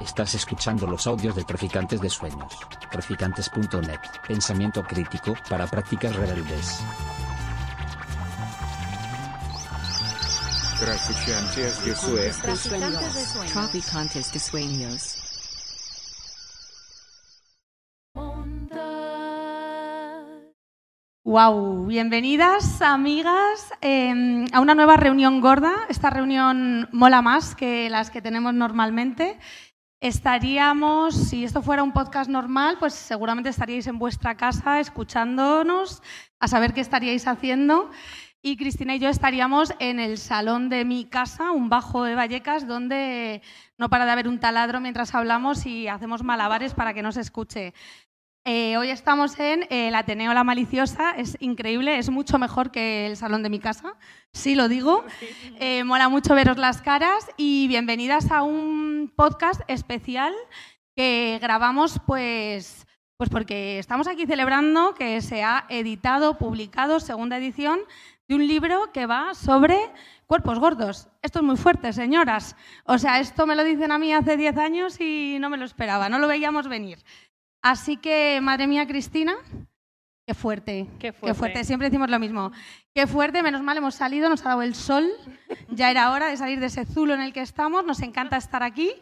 Estás escuchando los audios de Traficantes de Sueños. Traficantes.net. Pensamiento crítico para prácticas rebeldes. Traficantes de Sueños. Traficantes de sueños. Wow, bienvenidas amigas eh, a una nueva reunión gorda. Esta reunión mola más que las que tenemos normalmente. Estaríamos, si esto fuera un podcast normal, pues seguramente estaríais en vuestra casa escuchándonos, a saber qué estaríais haciendo. Y Cristina y yo estaríamos en el salón de mi casa, un bajo de Vallecas, donde no para de haber un taladro mientras hablamos y hacemos malabares para que no se escuche. Eh, hoy estamos en el Ateneo La Maliciosa, es increíble, es mucho mejor que el salón de mi casa, sí lo digo. Eh, mola mucho veros las caras y bienvenidas a un podcast especial que grabamos pues, pues porque estamos aquí celebrando que se ha editado, publicado, segunda edición, de un libro que va sobre cuerpos gordos. Esto es muy fuerte, señoras. O sea, esto me lo dicen a mí hace 10 años y no me lo esperaba, no lo veíamos venir. Así que, madre mía, Cristina, qué fuerte, Qué fuerte. Siempre decimos lo mismo. Qué fuerte, menos mal hemos salido, nos ha dado el sol. Ya era hora de salir de ese zulo en el que estamos. Nos encanta estar aquí,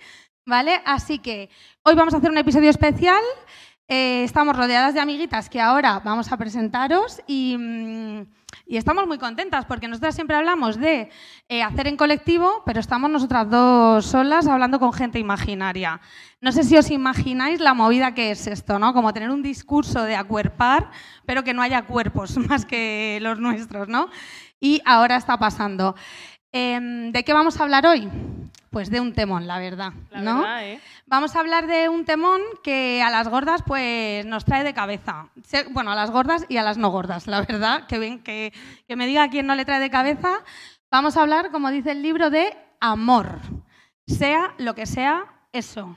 ¿vale? Así que hoy vamos a hacer un episodio especial. Eh, estamos rodeadas de amiguitas que ahora vamos a presentaros y, mm, y estamos muy contentas porque nosotras siempre hablamos de eh, hacer en colectivo, pero estamos nosotras dos solas hablando con gente imaginaria. No sé si os imagináis la movida que es esto, ¿no? Como tener un discurso de acuerpar, pero que no haya cuerpos más que los nuestros, ¿no? Y ahora está pasando. Em, ¿De qué vamos a hablar hoy? Pues de un temón, la verdad, La ¿no? verdad, ¿eh? Vamos a hablar de un temón que a las gordas pues nos trae de cabeza. Bueno, a las gordas y a las no gordas, la verdad. Que, ven, que, que me diga quién no le trae de cabeza. Vamos a hablar, como dice el libro, de amor. Sea lo que sea eso,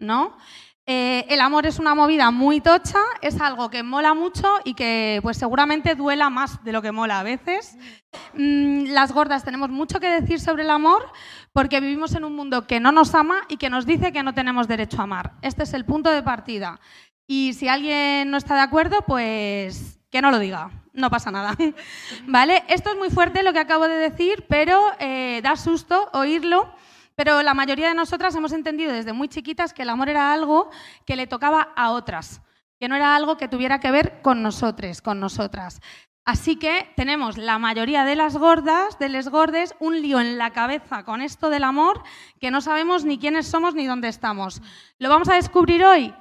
¿no? Eh, el amor es una movida muy tocha, es algo que mola mucho y que pues seguramente duela más de lo que mola a veces. Mm, las gordas tenemos mucho que decir sobre el amor porque vivimos en un mundo que no nos ama y que nos dice que no tenemos derecho a amar. Este es el punto de partida. Y si alguien no está de acuerdo, pues que no lo diga, no pasa nada. ¿Vale? Esto es muy fuerte lo que acabo de decir, pero eh, da susto oírlo. Pero la mayoría de nosotras hemos entendido desde muy chiquitas que el amor era algo que le tocaba a otras, que no era algo que tuviera que ver con nosotros, con nosotras. Así que tenemos la mayoría de las gordas, de les gordes, un lío en la cabeza con esto del amor que no sabemos ni quiénes somos ni dónde estamos. ¿Lo vamos a descubrir hoy?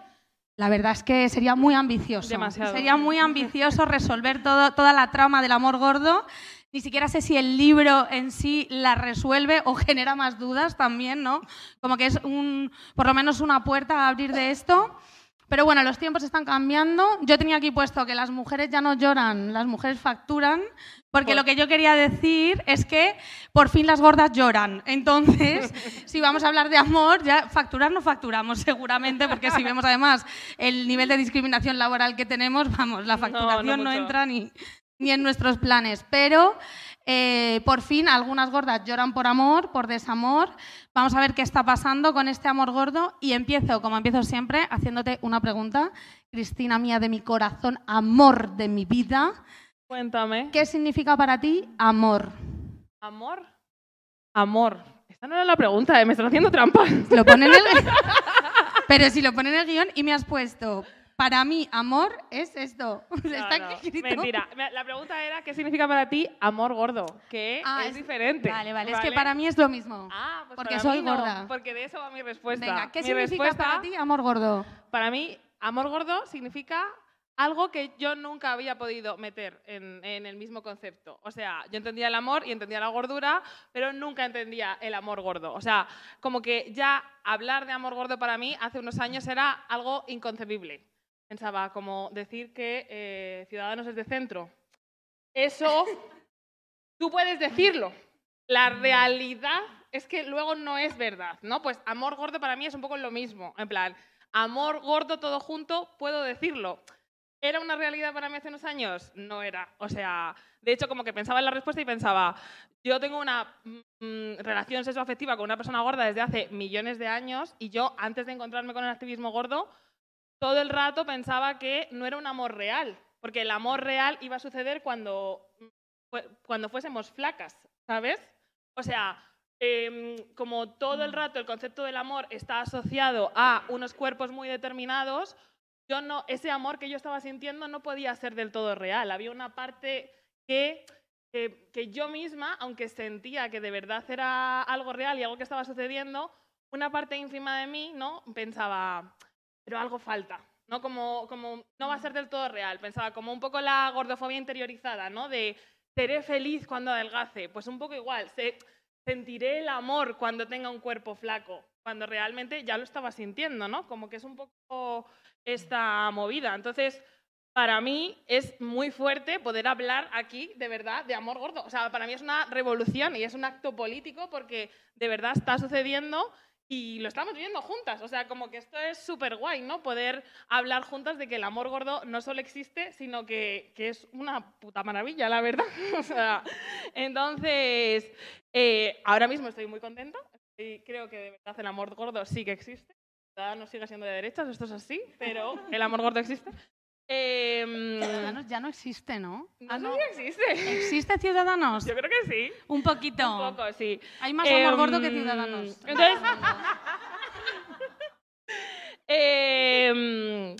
La verdad es que sería muy ambicioso. Demasiado. Sería muy ambicioso resolver todo- toda la trama del amor gordo. Ni siquiera sé si el libro en sí la resuelve o genera más dudas también, ¿no? Como que es un, por lo menos una puerta a abrir de esto. Pero bueno, los tiempos están cambiando. Yo tenía aquí puesto que las mujeres ya no lloran, las mujeres facturan, porque Por- lo que yo quería decir es que por fin las gordas lloran. Entonces, si vamos a hablar de amor, ya facturar no facturamos seguramente, porque si vemos además el nivel de discriminación laboral que tenemos, vamos, la No, no facturación no, entra ni, ni en nuestros planes. Pero eh, por fin algunas gordas lloran por amor, por desamor. Vamos a ver qué está pasando con este amor gordo y empiezo, como empiezo siempre, haciéndote una pregunta. Cristina mía de mi corazón, amor de mi vida. Cuéntame. ¿Qué significa para ti amor? ¿Amor? Amor. Esta no era la pregunta, ¿eh? me están haciendo trampas. Lo en el... Pero si lo pone en el guion y me has puesto, para mí amor es esto. Está No, no, aquí escrito. Mentira. Me- La pregunta era, ¿qué significa para ti amor gordo? Que Ah, es, diferente. Vale, vale, es que para mí es lo mismo. Ah, pues porque para soy mí no, gorda. porque de eso va mi respuesta. Venga, ¿qué mi significa respuesta, para ti amor gordo? Para mí, amor gordo significa algo que yo nunca había podido meter en, en el mismo concepto. O sea, yo entendía el amor y entendía la gordura, pero nunca entendía el amor gordo. O sea, como que ya hablar de amor gordo para mí hace unos años era algo inconcebible. Pensaba como decir que eh, Ciudadanos es de centro. Eso, tú puedes decirlo. La realidad es que luego no es verdad, ¿no? Pues amor gordo para mí es un poco lo mismo. En plan, amor gordo todo junto, puedo decirlo. ¿Era una realidad para mí hace unos años? No era. O sea, de hecho, como que pensaba en la respuesta y pensaba, yo tengo una mm, relación sexoafectiva con una persona gorda desde hace millones de años y yo, antes de encontrarme con el activismo gordo, todo el rato pensaba que no era un amor real, porque el amor real iba a suceder cuando, cuando fuésemos flacas, ¿sabes? O sea, em, como todo el rato el concepto del amor está asociado a unos cuerpos muy determinados, yo no, ese amor que yo estaba sintiendo no podía ser del todo real. Había una parte que, que yo misma, aunque sentía que de verdad era algo real y algo que estaba sucediendo, una parte ínfima de mí no pensaba, pero algo falta. ¿no? Como, como no va a ser del todo real. Pensaba como un poco la gordofobia interiorizada, ¿no? De seré feliz cuando adelgace. Pues un poco igual. Se, sentiré el amor cuando tenga un cuerpo flaco. Cuando realmente ya lo estaba sintiendo, ¿no? Como que es un poco esta movida. Entonces, para mí es muy fuerte poder hablar aquí de verdad de amor gordo. O sea, para mí es una revolución y es un acto político porque de verdad está sucediendo y lo estamos viviendo juntas. O sea, como que esto es súper guay, ¿no? Poder hablar juntas de que el amor gordo no solo existe, sino que, que es una puta maravilla, la verdad. o sea, entonces, eh, ahora mismo estoy muy contenta. Creo que de verdad el amor gordo sí que existe. No sigue siendo de derechas, esto es así, pero el amor gordo existe. Eh, Ciudadanos ya no existe, ¿no? No, ah, no. existe. ¿Existe Ciudadanos? Yo creo que sí. Un poquito. Un poco, sí. Hay más amor em, gordo que Ciudadanos. Entonces. Em,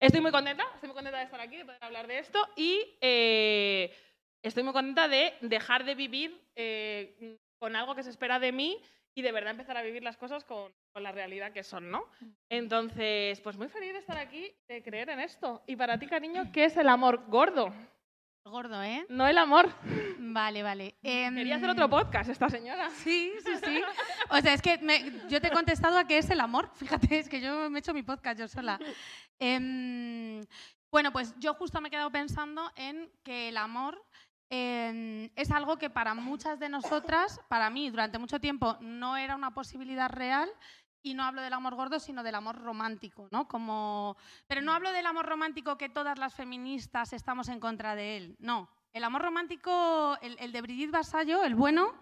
estoy muy contenta, estoy muy contenta de estar aquí, de poder hablar de esto y eh, estoy muy contenta de dejar de vivir eh, con algo que se espera de mí y de verdad empezar a vivir las cosas con, con, la realidad que son, ¿no? Entonces, pues muy feliz de estar aquí, de creer en esto. Y para ti, cariño, ¿qué es el amor gordo? Gordo, ¿eh? No el amor. Vale, vale. Quería hacer otro podcast esta señora. Sí, sí, sí. O sea, es que yo te he contestado a qué es el amor. Fíjate, es que yo me he hecho mi podcast yo sola. Em, bueno, pues yo justo me he quedado pensando en que el amor Es algo que para muchas de nosotras, para mí, durante mucho tiempo no era una posibilidad real. Y no hablo del amor gordo, sino del amor romántico, ¿no? Como... Pero no hablo del amor romántico que todas las feministas estamos en contra de él, no. El amor romántico, el, de Brigitte Vasallo, el bueno,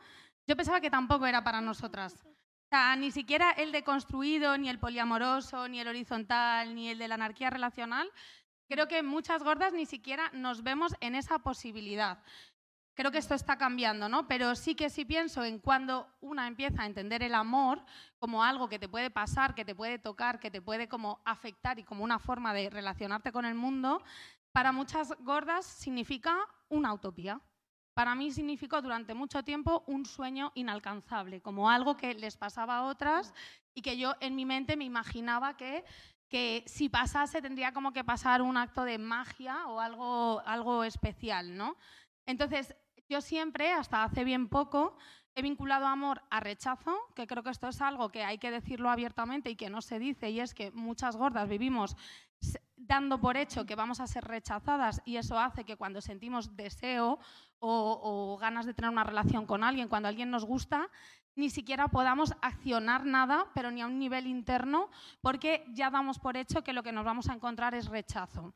yo pensaba que tampoco era para nosotras. O sea, ni siquiera el deconstruido, ni el poliamoroso, ni el horizontal, ni el de la anarquía relacional, Creo que muchas gordas ni siquiera nos vemos en esa posibilidad. Creo que esto está cambiando, ¿no? Pero sí que sí pienso en cuando una empieza a entender el amor como algo que te puede pasar, que te puede tocar, que te puede como afectar y como una forma de relacionarte con el mundo, para muchas gordas significa una utopía. Para mí significó durante mucho tiempo un sueño inalcanzable, como algo que les pasaba a otras y que yo en mi mente me imaginaba que que si pasase tendría como que pasar un acto de magia o algo, algo especial, ¿no? Entonces, yo siempre, hasta hace bien poco, he vinculado amor a rechazo, que creo que esto es algo que hay que decirlo abiertamente y que no se dice, y es que muchas gordas vivimos dando por hecho que vamos a ser rechazadas y eso hace que cuando sentimos deseo o, o ganas de tener una relación con alguien, cuando alguien nos gusta, ni siquiera podamos accionar nada, pero ni a un nivel interno, porque ya damos por hecho que lo que nos vamos a encontrar es rechazo.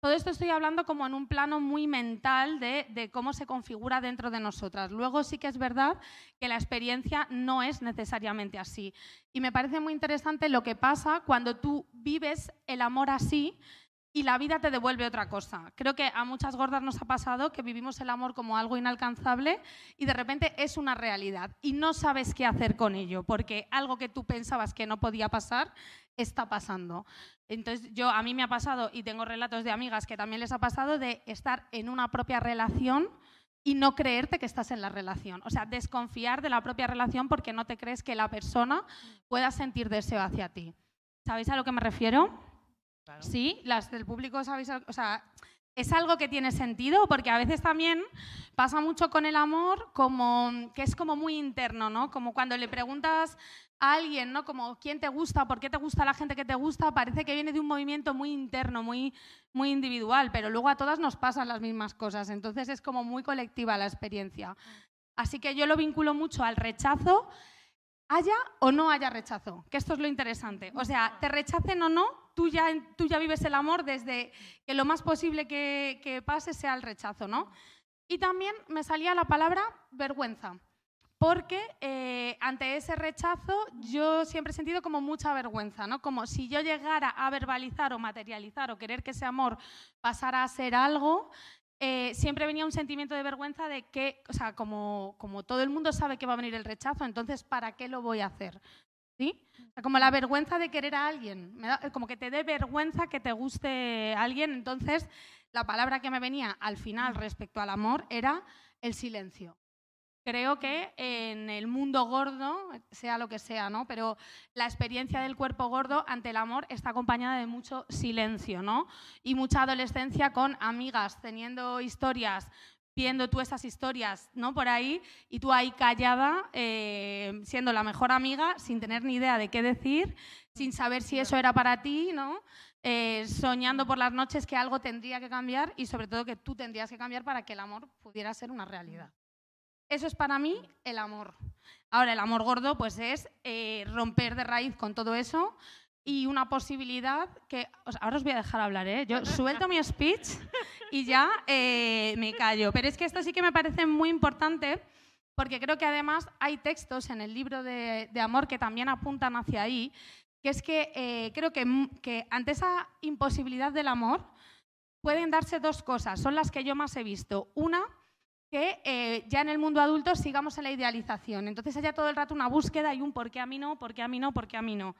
Todo esto estoy hablando como en un plano muy mental de, cómo se configura dentro de nosotras. Luego sí que es verdad que la experiencia no es necesariamente así. Y me parece muy interesante lo que pasa cuando tú vives el amor así y la vida te devuelve otra cosa. Creo que a muchas gordas nos ha pasado que vivimos el amor como algo inalcanzable y de repente es una realidad y no sabes qué hacer con ello, porque algo que tú pensabas que no podía pasar está pasando. Entonces, yo a mí me ha pasado y tengo relatos de amigas que también les ha pasado de estar en una propia relación y no creerte que estás en la relación. O sea, desconfiar de la propia relación porque no te crees que la persona pueda sentir deseo hacia ti. ¿Sabéis a lo que me refiero? Sí, las del público sabéis, o sea, es algo que tiene sentido porque a veces también pasa mucho con el amor como que es como muy interno, ¿no? Como cuando le preguntas a alguien, ¿no? Como quién te gusta, por qué te gusta la gente que te gusta, parece que viene de un movimiento muy interno, muy muy individual, pero luego a todas nos pasan las mismas cosas, entonces es como muy colectiva la experiencia. Así que yo lo vinculo mucho al rechazo haya o no haya rechazo, que esto es lo interesante. O sea, te rechacen o no, tú ya, tú ya vives el amor desde que lo más posible que, pase sea el rechazo, ¿no? Y también me salía la palabra vergüenza, porque eh, ante ese rechazo yo siempre he sentido como mucha vergüenza, ¿no? Como si yo llegara a verbalizar o materializar o querer que ese amor pasara a ser algo, eh, siempre venía un sentimiento de vergüenza de que, o sea, como, como todo el mundo sabe que va a venir el rechazo, entonces, ¿para qué lo voy a hacer? ¿Sí? O sea, como la vergüenza de querer a alguien, me da- como que te dé vergüenza que te guste alguien, entonces la palabra que me venía al final respecto al amor era el silencio. Creo que en el mundo gordo, sea lo que sea, ¿no? Pero la experiencia del cuerpo gordo ante el amor está acompañada de mucho silencio, ¿no? Y mucha adolescencia con amigas teniendo historias, viendo tú esas historias, ¿no? Por ahí y tú ahí callada, eh, siendo la mejor amiga, sin tener ni idea de qué decir, sin saber si eso era para ti, ¿no? Eh, soñando por las noches que algo tendría que cambiar y sobre todo que tú tendrías que cambiar para que el amor pudiera ser una realidad. Eso es para mí el amor. Ahora, el amor gordo pues es eh, romper de raíz con todo eso y una posibilidad que... ahora os voy a dejar hablar, ¿eh? Yo suelto mi speech y ya eh, me callo. Pero es que esto sí que me parece muy importante porque creo que además hay textos en el libro de, de amor que también apuntan hacia ahí, que es que eh, creo que, que ante esa imposibilidad del amor pueden darse dos cosas, son las que yo más he visto. Una, que eh, ya en el mundo adulto sigamos en la idealización. Entonces haya todo el rato una búsqueda y un por qué a mí no, por qué a mí no, por qué a mí no.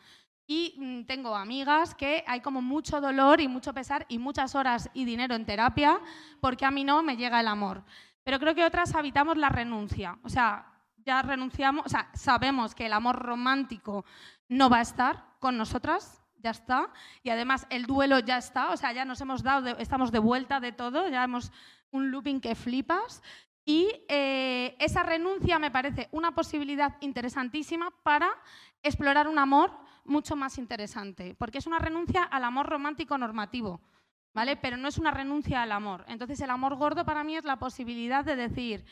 Y mm, tengo amigas que hay como mucho dolor y mucho pesar y muchas horas y dinero en terapia porque a mí no me llega el amor. Pero creo que otras habitamos la renuncia. O sea, ya renunciamos, o sea, sabemos que el amor romántico no va a estar con nosotras, ya está. Y además el duelo ya está, o sea, ya nos hemos dado, de- estamos de vuelta de todo, ya hemos un looping que flipas. Y eh, esa renuncia me parece una posibilidad interesantísima para explorar un amor mucho más interesante, porque es una renuncia al amor romántico normativo, ¿vale? Pero no es una renuncia al amor. Entonces el amor gordo para mí es la posibilidad de decir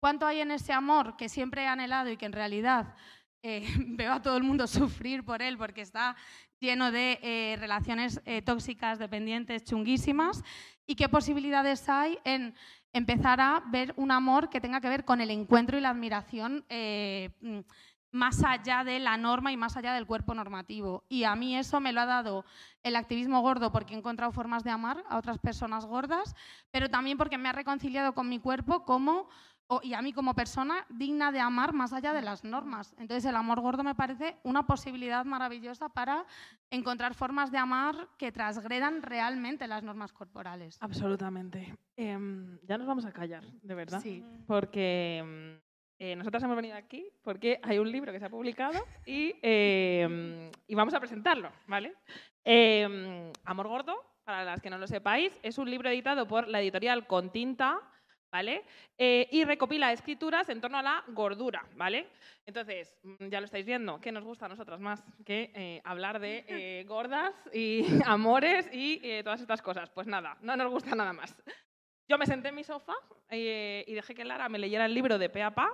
cuánto hay en ese amor que siempre he anhelado y que en realidad eh, veo a todo el mundo sufrir por él porque está lleno de eh, relaciones eh, tóxicas, dependientes, chunguísimas, y qué posibilidades hay en empezar a ver un amor que tenga que ver con el encuentro y la admiración eh, mm, más allá de la norma y más allá del cuerpo normativo. Y a mí eso me lo ha dado el activismo gordo porque he encontrado formas de amar a otras personas gordas, pero también porque me ha reconciliado con mi cuerpo como o- y a mí como persona digna de amar más allá de las normas. Entonces el amor gordo me parece una posibilidad maravillosa para encontrar formas de amar que transgredan realmente las normas corporales. Absolutamente. Em, ya nos vamos a callar, de verdad. Sí. Porque em, eh, nosotras hemos venido aquí porque hay un libro que se ha publicado y, em, y vamos a presentarlo, ¿vale? Amor Gordo, para las que no lo sepáis, es un libro editado por la editorial Continta, ¿vale? Eh, y recopila escrituras en torno a la gordura, ¿vale? Entonces, mm, ya lo estáis viendo, ¿qué nos gusta a nosotras más que eh, hablar de eh, gordas y amores y eh, todas estas cosas? Pues nada, no nos gusta nada más. Yo me senté en mi sofá eh, y dejé que Lara me leyera el libro de pe a pa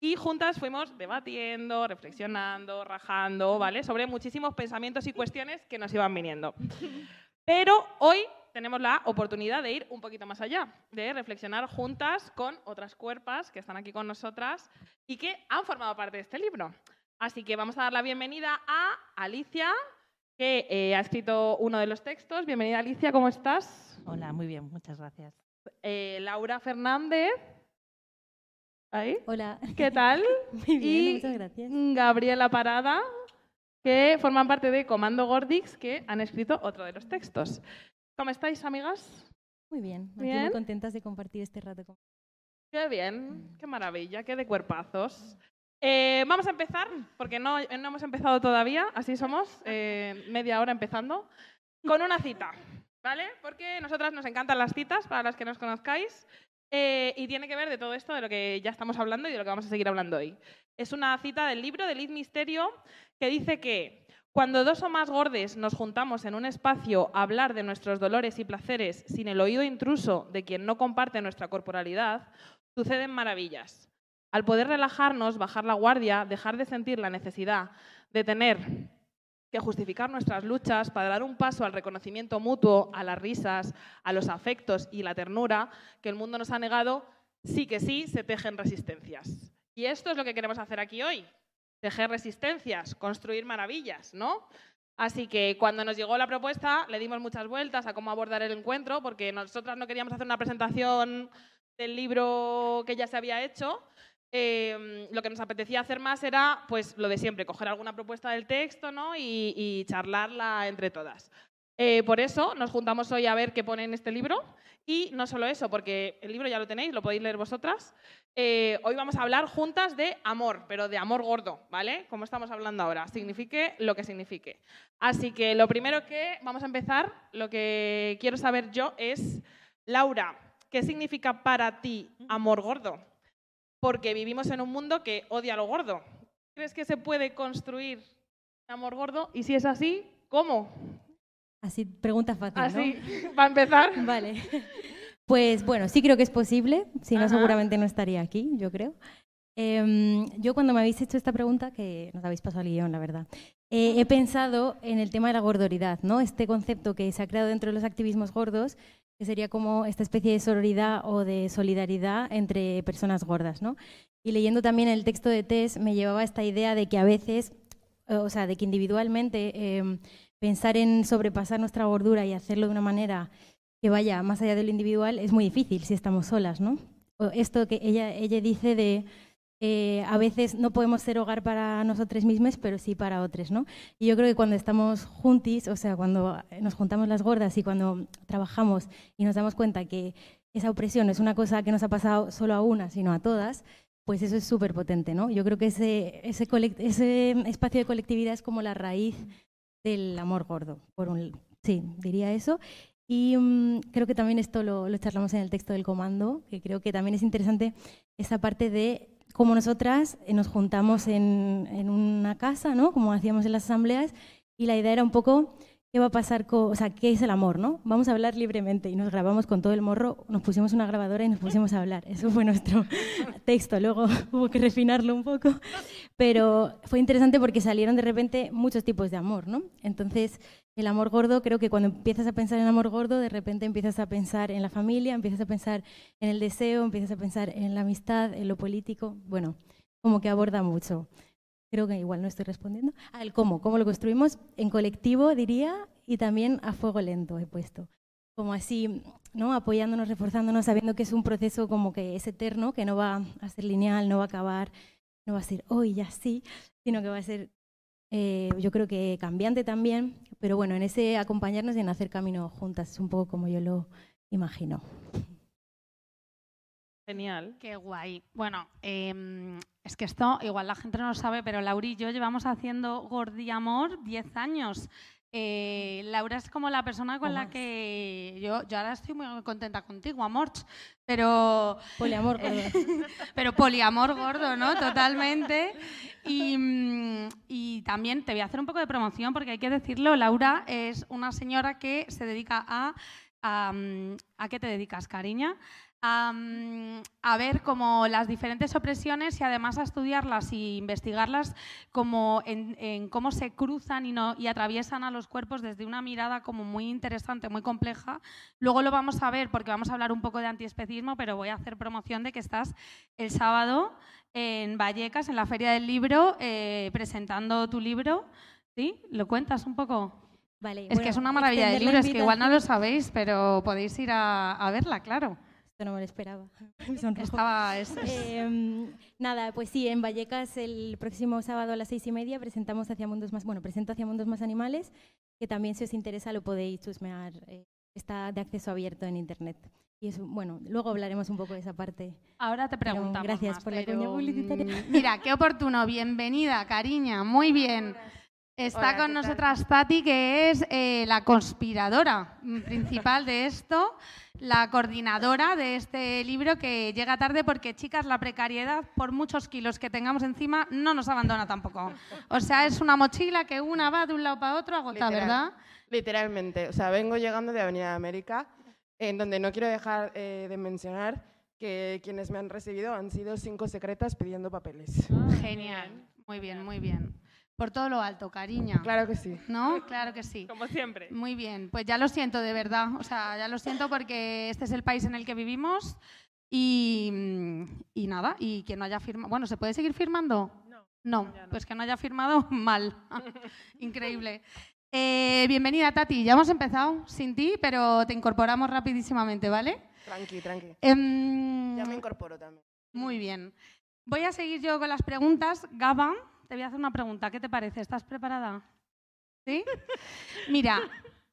y juntas fuimos debatiendo, reflexionando, rajando, ¿vale? Sobre muchísimos pensamientos y cuestiones que nos iban viniendo. Pero hoy tenemos la oportunidad de ir un poquito más allá, de reflexionar juntas con otras cuerpas que están aquí con nosotras y que han formado parte de este libro. Así que vamos a dar la bienvenida a Alicia, que eh, ha escrito uno de los textos. Bienvenida Alicia, ¿cómo estás? Hola, muy bien, muchas gracias. Eh, Laura Fernández. ¿Ahí? Hola. ¿Qué tal? Muy bien, Y muchas gracias. Gabriela Parada, que forman parte de Comando Gordix, que han escrito otro de los textos. ¿Cómo estáis, amigas? Muy bien, muy contentas de compartir este rato con Qué bien, qué maravilla, qué de cuerpazos. Eh, vamos a empezar, porque no, no hemos empezado todavía, así somos, eh, media hora empezando, con una cita, ¿vale? Porque nosotras nos encantan las citas, para las que nos conozcáis, eh, y tiene que ver de todo esto, de lo que ya estamos hablando y de lo que vamos a seguir hablando hoy. Es una cita del libro de Liz Misterio que dice que cuando dos o más gordes nos juntamos en un espacio a hablar de nuestros dolores y placeres sin el oído intruso de quien no comparte nuestra corporalidad, suceden maravillas. Al poder relajarnos, bajar la guardia, dejar de sentir la necesidad de tener que justificar nuestras luchas para dar un paso al reconocimiento mutuo, a las risas, a los afectos y la ternura que el mundo nos ha negado, sí que sí se tejen resistencias. Y esto es lo que queremos hacer aquí hoy, tejer resistencias, construir maravillas, ¿no? Así que cuando nos llegó la propuesta le dimos muchas vueltas a cómo abordar el encuentro, porque nosotras no queríamos hacer una presentación del libro que ya se había hecho, eh, lo que nos apetecía hacer más era pues lo de siempre, coger alguna propuesta del texto ¿no? y, y charlarla entre todas. Eh, por eso nos juntamos hoy a ver qué pone en este libro y no solo eso, porque el libro ya lo tenéis, lo podéis leer vosotras. Eh, hoy vamos a hablar juntas de amor, pero de amor gordo, ¿vale? Como estamos hablando ahora, signifique lo que signifique. Así que lo primero que vamos a empezar, lo que quiero saber yo es, Laura, ¿qué significa para ti amor gordo? porque vivimos en un mundo que odia lo gordo. ¿Crees que se puede construir un amor gordo? Y si es así, ¿cómo? Así, pregunta fácil, Así, para empezar. ¿no? Vale. Pues bueno, sí creo que es posible, si no Ajá. seguramente no estaría aquí, yo creo. Em, yo cuando me habéis hecho esta pregunta, que nos habéis pasado el guion, la verdad, eh, he pensado en el tema de la gordoridad, ¿no? Este concepto que se ha creado dentro de los activismos gordos, que sería como esta especie de sororidad o de solidaridad entre personas gordas, ¿no? Y leyendo también el texto de Tess me llevaba a esta idea de que a veces, o sea, de que individualmente em, pensar en sobrepasar nuestra gordura y hacerlo de una manera que vaya más allá de lo individual es muy difícil si estamos solas, ¿no? Esto que ella, ella dice de eh, a veces no podemos ser hogar para nosotros mismos, pero sí para otros, ¿no? Y yo creo que cuando estamos juntis, o sea, cuando nos juntamos las gordas y cuando trabajamos y nos damos cuenta que esa opresión es una cosa que nos ha pasado solo a una, sino a todas, pues eso es súper potente, ¿no? Yo creo que ese, ese, ese espacio de colectividad es como la raíz del amor gordo, por un, sí, diría eso. Y mm, creo que también esto lo, lo charlamos en el texto del comando, que creo que también es interesante esa parte de cómo nosotras eh, nos juntamos en, en una casa, ¿no? Como hacíamos en las asambleas, y la idea era un poco qué va a pasar con, o sea, qué es el amor, ¿no? Vamos a hablar libremente y nos grabamos con todo el morro, nos pusimos una grabadora y nos pusimos a hablar. Eso fue nuestro texto, luego hubo que refinarlo un poco, pero fue interesante porque salieron de repente muchos tipos de amor, ¿no? Entonces, el amor gordo, creo que cuando empiezas a pensar en amor gordo, de repente empiezas a pensar en la familia, empiezas a pensar en el deseo, empiezas a pensar en la amistad, en lo político, bueno, como que aborda mucho. Creo que igual no estoy respondiendo. Ah, el cómo, cómo lo construimos en colectivo, diría, y también a fuego lento he puesto. Como así, ¿no? apoyándonos, reforzándonos, sabiendo que es un proceso como que es eterno, que no va a ser lineal, no va a acabar, no va a ser hoy ya sí, sino que va a ser, eh, yo creo que cambiante también, pero bueno, en ese acompañarnos y en hacer camino juntas, es un poco como yo lo imagino. Genial. Qué guay. Bueno, em, es que esto igual la gente no lo sabe, pero Laura y yo llevamos haciendo Gordiamor 10 años. Eh, Laura es como la persona con la que yo, yo ahora estoy muy contenta contigo, amor, pero Poliamor, gordo. pero poliamor gordo, ¿no? Totalmente. Y, mm, y también te voy a hacer un poco de promoción porque hay que decirlo, Laura es una señora que se dedica a... ¿A, mm, ¿a qué te dedicas, cariña? A, a ver como las diferentes opresiones y además a estudiarlas y investigarlas como en, en cómo se cruzan y, no, y atraviesan a los cuerpos desde una mirada como muy interesante, muy compleja. Luego lo vamos a ver porque vamos a hablar un poco de antiespecismo, pero voy a hacer promoción de que estás el sábado en Vallecas, en la Feria del Libro, eh, presentando tu libro. ¿Sí? ¿Lo cuentas un poco? Vale, Es que es una maravilla de libro, es que igual no lo sabéis, pero podéis ir a, a verla, claro. Esto no me lo esperaba. Estaba, es- es- Em, nada, pues sí, en Vallecas el próximo sábado a las seis y media presentamos Hacia Mundos Más, bueno, presento Hacia Mundos Más Animales, que también si os interesa lo podéis chusmear, eh, está de acceso abierto en internet. Y eso, bueno, luego hablaremos un poco de esa parte. Ahora te Pero preguntamos gracias más, por la pero, cuña publicitaria. mm, Mira, qué oportuno. Bienvenida, cariña. Muy bien. Está Hola, con nosotras Tati, que es eh, la conspiradora principal de esto, la coordinadora de este libro que llega tarde porque, chicas, la precariedad, por muchos kilos que tengamos encima, no nos abandona tampoco. O sea, es una mochila que una va de un lado para otro agotada, Literal. ¿verdad? Literalmente. O sea, vengo llegando de Avenida América, en donde no quiero dejar eh, de mencionar que quienes me han recibido han sido cinco secretas pidiendo papeles. Genial. Muy bien, muy bien. Por todo lo alto, cariña. Claro que sí. ¿No? Claro que sí. Como siempre. Muy bien, pues ya lo siento de verdad, o sea, ya lo siento porque este es el país en el que vivimos y, mm, y nada, y quien no haya firmado, bueno, ¿se puede seguir firmando? No. No. pues que no haya firmado, mal. Increíble. Eh, bienvenida, Tati. Ya hemos empezado sin ti, pero te incorporamos rapidísimamente, ¿vale? Tranqui, tranqui. Em, Ya me incorporo también. muy bien. Voy a seguir yo con las preguntas. Gaba, te voy a hacer una pregunta. ¿Qué te parece? ¿Estás preparada? ¿Sí? Mira,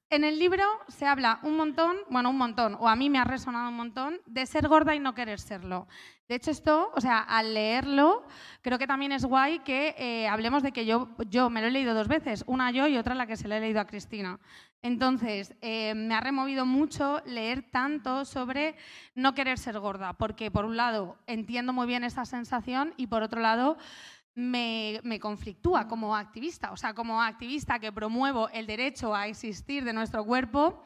en el libro se habla un montón, bueno, un montón, o a mí me ha resonado un montón, de ser gorda y no querer serlo. De hecho, esto, o sea, al leerlo, creo que también es guay que eh, hablemos de que yo, yo me lo he leído dos veces, una yo y otra la que se le he leído a Cristina. Entonces, eh, me ha removido mucho leer tanto sobre no querer ser gorda, porque por un lado entiendo muy bien esa sensación y por otro lado me, me conflictúa como activista. O sea, como activista que promuevo el derecho a existir de nuestro cuerpo,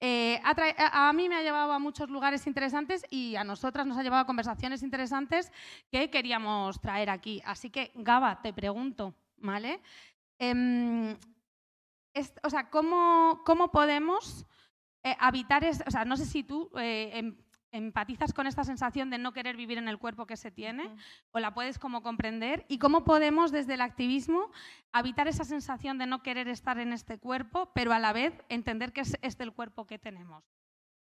eh, a mí me ha llevado a muchos lugares interesantes y a nosotras nos ha llevado a conversaciones interesantes que queríamos traer aquí. Así que, Gaba, te pregunto, ¿vale? Em, o sea, ¿cómo, cómo podemos eh, habitar, es- o sea, no sé si tú eh, em- empatizas con esta sensación de no querer vivir en el cuerpo que se tiene o la puedes como comprender y cómo podemos desde el activismo habitar esa sensación de no querer estar en este cuerpo, pero a la vez entender que es este el cuerpo que tenemos.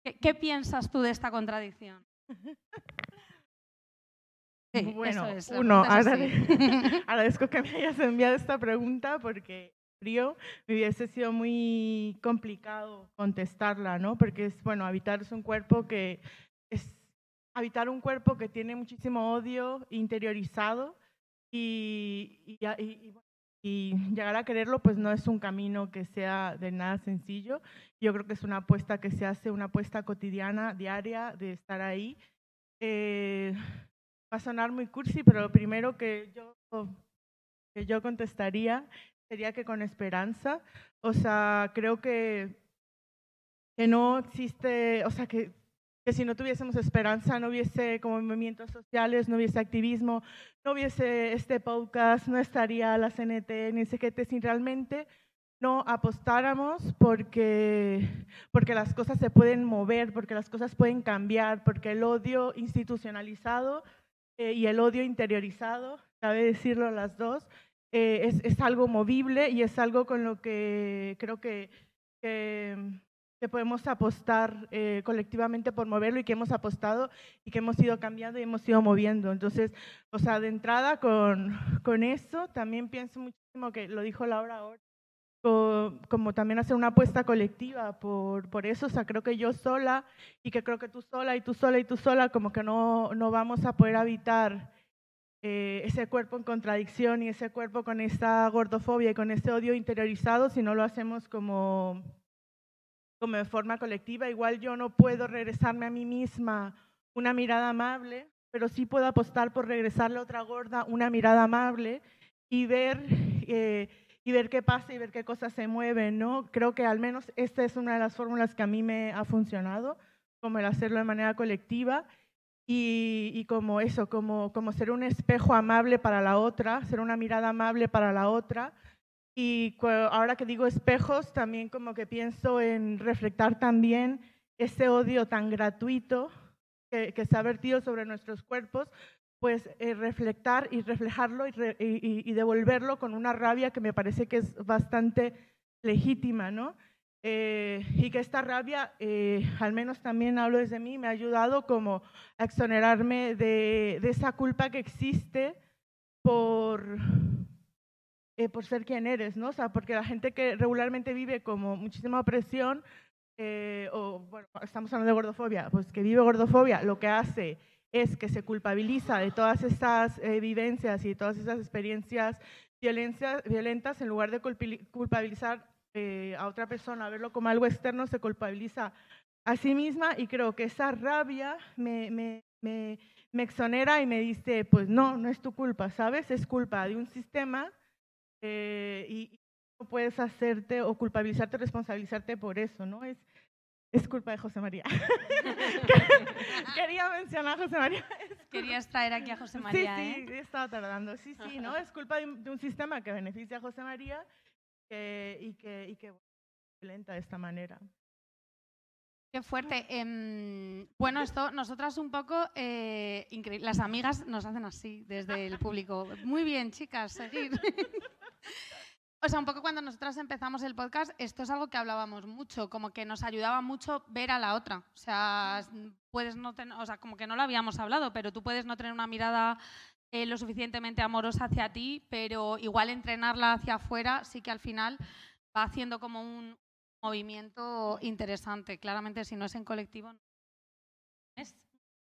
¿Qué, qué piensas tú de esta contradicción? Sí, Bueno, eso es, la uno, agradezco que me hayas enviado esta pregunta porque frío me hubiese sido muy complicado contestarla, ¿no? Porque es, bueno, habitar es un cuerpo que es habitar un cuerpo que tiene muchísimo odio interiorizado y, y, y- y llegar a quererlo pues no es un camino que sea de nada sencillo. Yo creo que es una apuesta que se hace, una apuesta cotidiana, diaria, de estar ahí. Eh, va a sonar muy cursi, pero lo primero que yo, que yo contestaría sería que con esperanza, o sea, creo que, que no existe, o sea, que, que si no tuviésemos esperanza, no hubiese como movimientos sociales, no hubiese activismo, no hubiese este podcast, no estaría la CNT ni CGT, si realmente no apostáramos porque, porque las cosas se pueden mover, porque las cosas pueden cambiar, porque el odio institucionalizado eh, y el odio interiorizado, cabe decirlo las dos, eh, es, es algo movible y es algo con lo que creo que, que, que podemos apostar eh, colectivamente por moverlo y que hemos apostado y que hemos ido cambiando y hemos ido moviendo. Entonces, o sea, de entrada con, con eso, también pienso muchísimo que lo dijo Laura ahora, co- como también hacer una apuesta colectiva por, por eso, o sea, creo que yo sola y que creo que tú sola y tú sola y tú sola, como que no, no vamos a poder habitar eh, ese cuerpo en contradicción y ese cuerpo con esta gordofobia y con ese odio interiorizado si no lo hacemos como, como de forma colectiva. Igual yo no puedo regresarme a mí misma una mirada amable, pero sí puedo apostar por regresarle a otra gorda una mirada amable y ver, eh, y ver qué pasa y ver qué cosas se mueven, ¿no? Creo que al menos esta es una de las fórmulas que a mí me ha funcionado, como el hacerlo de manera colectiva y, como eso, como, como ser un espejo amable para la otra, ser una mirada amable para la otra. Y ahora que digo espejos, también como que pienso en reflectar también ese odio tan gratuito que, se ha vertido sobre nuestros cuerpos, pues eh, reflectar y reflejarlo y, re- y- y- y devolverlo con una rabia que me parece que es bastante legítima, ¿no? Eh, y que esta rabia, eh, al menos también hablo desde mí, me ha ayudado como a exonerarme de, de esa culpa que existe por, eh, por ser quien eres, ¿no? O sea, porque la gente que regularmente vive como muchísima opresión, eh, o bueno, estamos hablando de gordofobia, pues que vive gordofobia, lo que hace es que se culpabiliza de todas estas vivencias y de todas esas experiencias violencias, violentas, en lugar de culpabilizar eh, a otra persona, verlo como algo externo, se culpabiliza a sí misma y creo que esa rabia me, me, me, me exonera y me dice, pues no, no es tu culpa, ¿sabes? Es culpa de un sistema eh, y no puedes hacerte o culpabilizarte, responsabilizarte por eso, ¿no? Es, Es culpa de José María. Quería mencionar a José María. Querías traer aquí a José María, sí, ¿eh? sí, estaba tardando. Sí, sí, ¿no? Es culpa de un, de un sistema que beneficia a José María que- y que, y que violenta de esta manera. Qué fuerte. Em, bueno, esto, nosotras un poco, eh, las amigas nos hacen así desde el público. Muy bien, chicas, seguir. o sea, un poco cuando nosotras empezamos el podcast, esto es algo que hablábamos mucho, como que nos ayudaba mucho ver a la otra. O sea, puedes no tener, o sea, como que no lo habíamos hablado, pero tú puedes no tener una mirada eh, lo suficientemente amorosa hacia ti, pero igual entrenarla hacia afuera sí que al final va haciendo como un movimiento interesante. Claramente, si no es en colectivo, no es.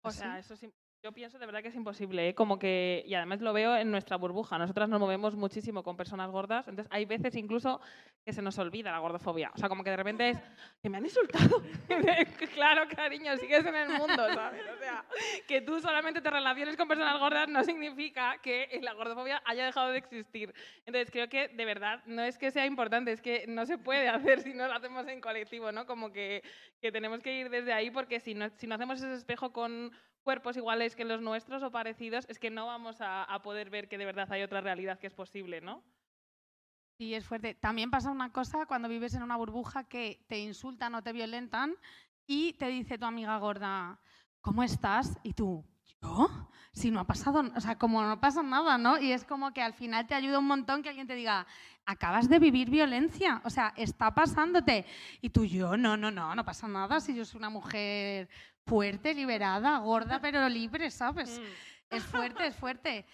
O ¿O sea, sí? eso sí. Yo pienso de verdad que es imposible, ¿eh? como que, y además lo veo en nuestra burbuja, nosotras nos movemos muchísimo con personas gordas, entonces hay veces incluso que se nos olvida la gordofobia, o sea, como que de repente es, que me han insultado, claro, cariño, sigues en el mundo, ¿sabes? O sea, que tú solamente te relaciones con personas gordas no significa que la gordofobia haya dejado de existir. Entonces creo que de verdad no es que sea importante, es que no se puede hacer si no lo hacemos en colectivo, ¿no? Como que, que tenemos que ir desde ahí porque si no, si no hacemos ese espejo con cuerpos iguales que los nuestros o parecidos, es que no vamos a, poder ver que de verdad hay otra realidad que es posible, ¿no? Sí, es fuerte. También pasa una cosa cuando vives en una burbuja que te insultan o te violentan y te dice tu amiga gorda, ¿cómo estás? Y tú, ¿yo? Si no ha pasado, o sea, como no pasa nada, ¿no? Y es como que al final te ayuda un montón que alguien te diga, acabas de vivir violencia, o sea, está pasándote. Y tú, yo, no, no, no, no pasa nada si yo soy una mujer fuerte, liberada, gorda, pero libre, ¿sabes? Es fuerte, es fuerte.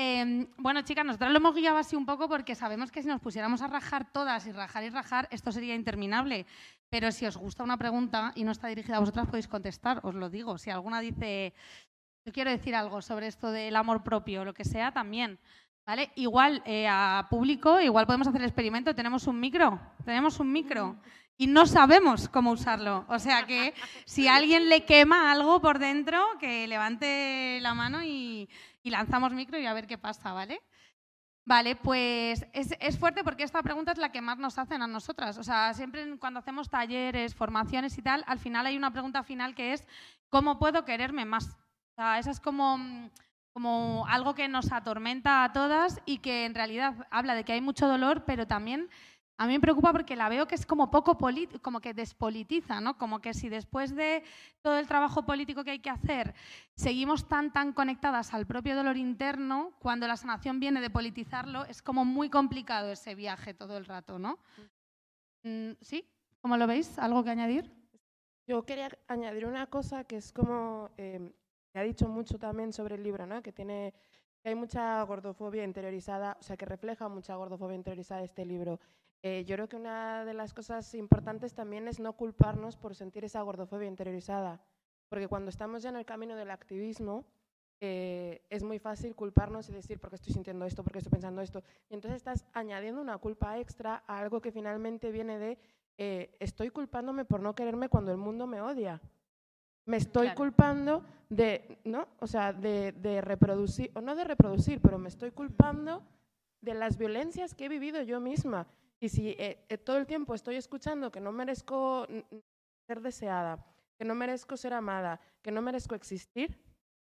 Eh, bueno, chicas, nosotros lo hemos guiado así un poco porque sabemos que si nos pusiéramos a rajar todas y rajar y rajar, esto sería interminable. Pero si os gusta una pregunta y no está dirigida a vosotras, podéis contestar, os lo digo. Si alguna dice, yo quiero decir algo sobre esto del amor propio lo que sea, también. ¿Vale? Igual eh, a público, igual podemos hacer el experimento. Tenemos un micro, tenemos un micro y no sabemos cómo usarlo. O sea que si alguien le quema algo por dentro, que levante la mano y, lanzamos micro y a ver qué pasa, ¿vale? Vale, pues es, fuerte porque esta pregunta es la que más nos hacen a nosotras. O sea, siempre cuando hacemos talleres, formaciones y tal, al final hay una pregunta final que es ¿cómo puedo quererme más? Sea, esa es como, mm, como algo que nos atormenta a todas y que en realidad habla de que hay mucho dolor, pero también a mí me preocupa porque la veo que es como poco como que despolitiza, ¿no? Como que si después de todo el trabajo político que hay que hacer seguimos tan tan conectadas al propio dolor interno, cuando la sanación viene de politizarlo, es como muy complicado ese viaje todo el rato, ¿no? Mm, ¿Sí? ¿Cómo lo veis? ¿Algo que añadir? Yo quería añadir una cosa que es como, se ha dicho mucho también sobre el libro, ¿no? que, tiene, que hay mucha gordofobia interiorizada, o sea, que refleja mucha gordofobia interiorizada este libro. Eh, yo creo que una de las cosas importantes también es no culparnos por sentir esa gordofobia interiorizada, porque cuando estamos ya en el camino del activismo, eh, es muy fácil culparnos y decir, ¿por qué estoy sintiendo esto? ¿Por qué estoy pensando esto? Y entonces estás añadiendo una culpa extra a algo que finalmente viene de, eh, estoy culpándome por no quererme cuando el mundo me odia. Me estoy Claro. culpando de, ¿no? O sea, de, de reproducir, o no de reproducir, pero me estoy culpando de las violencias que he vivido yo misma. Y si eh, eh, todo el tiempo estoy escuchando que no merezco ser deseada, que no merezco ser amada, que no merezco existir,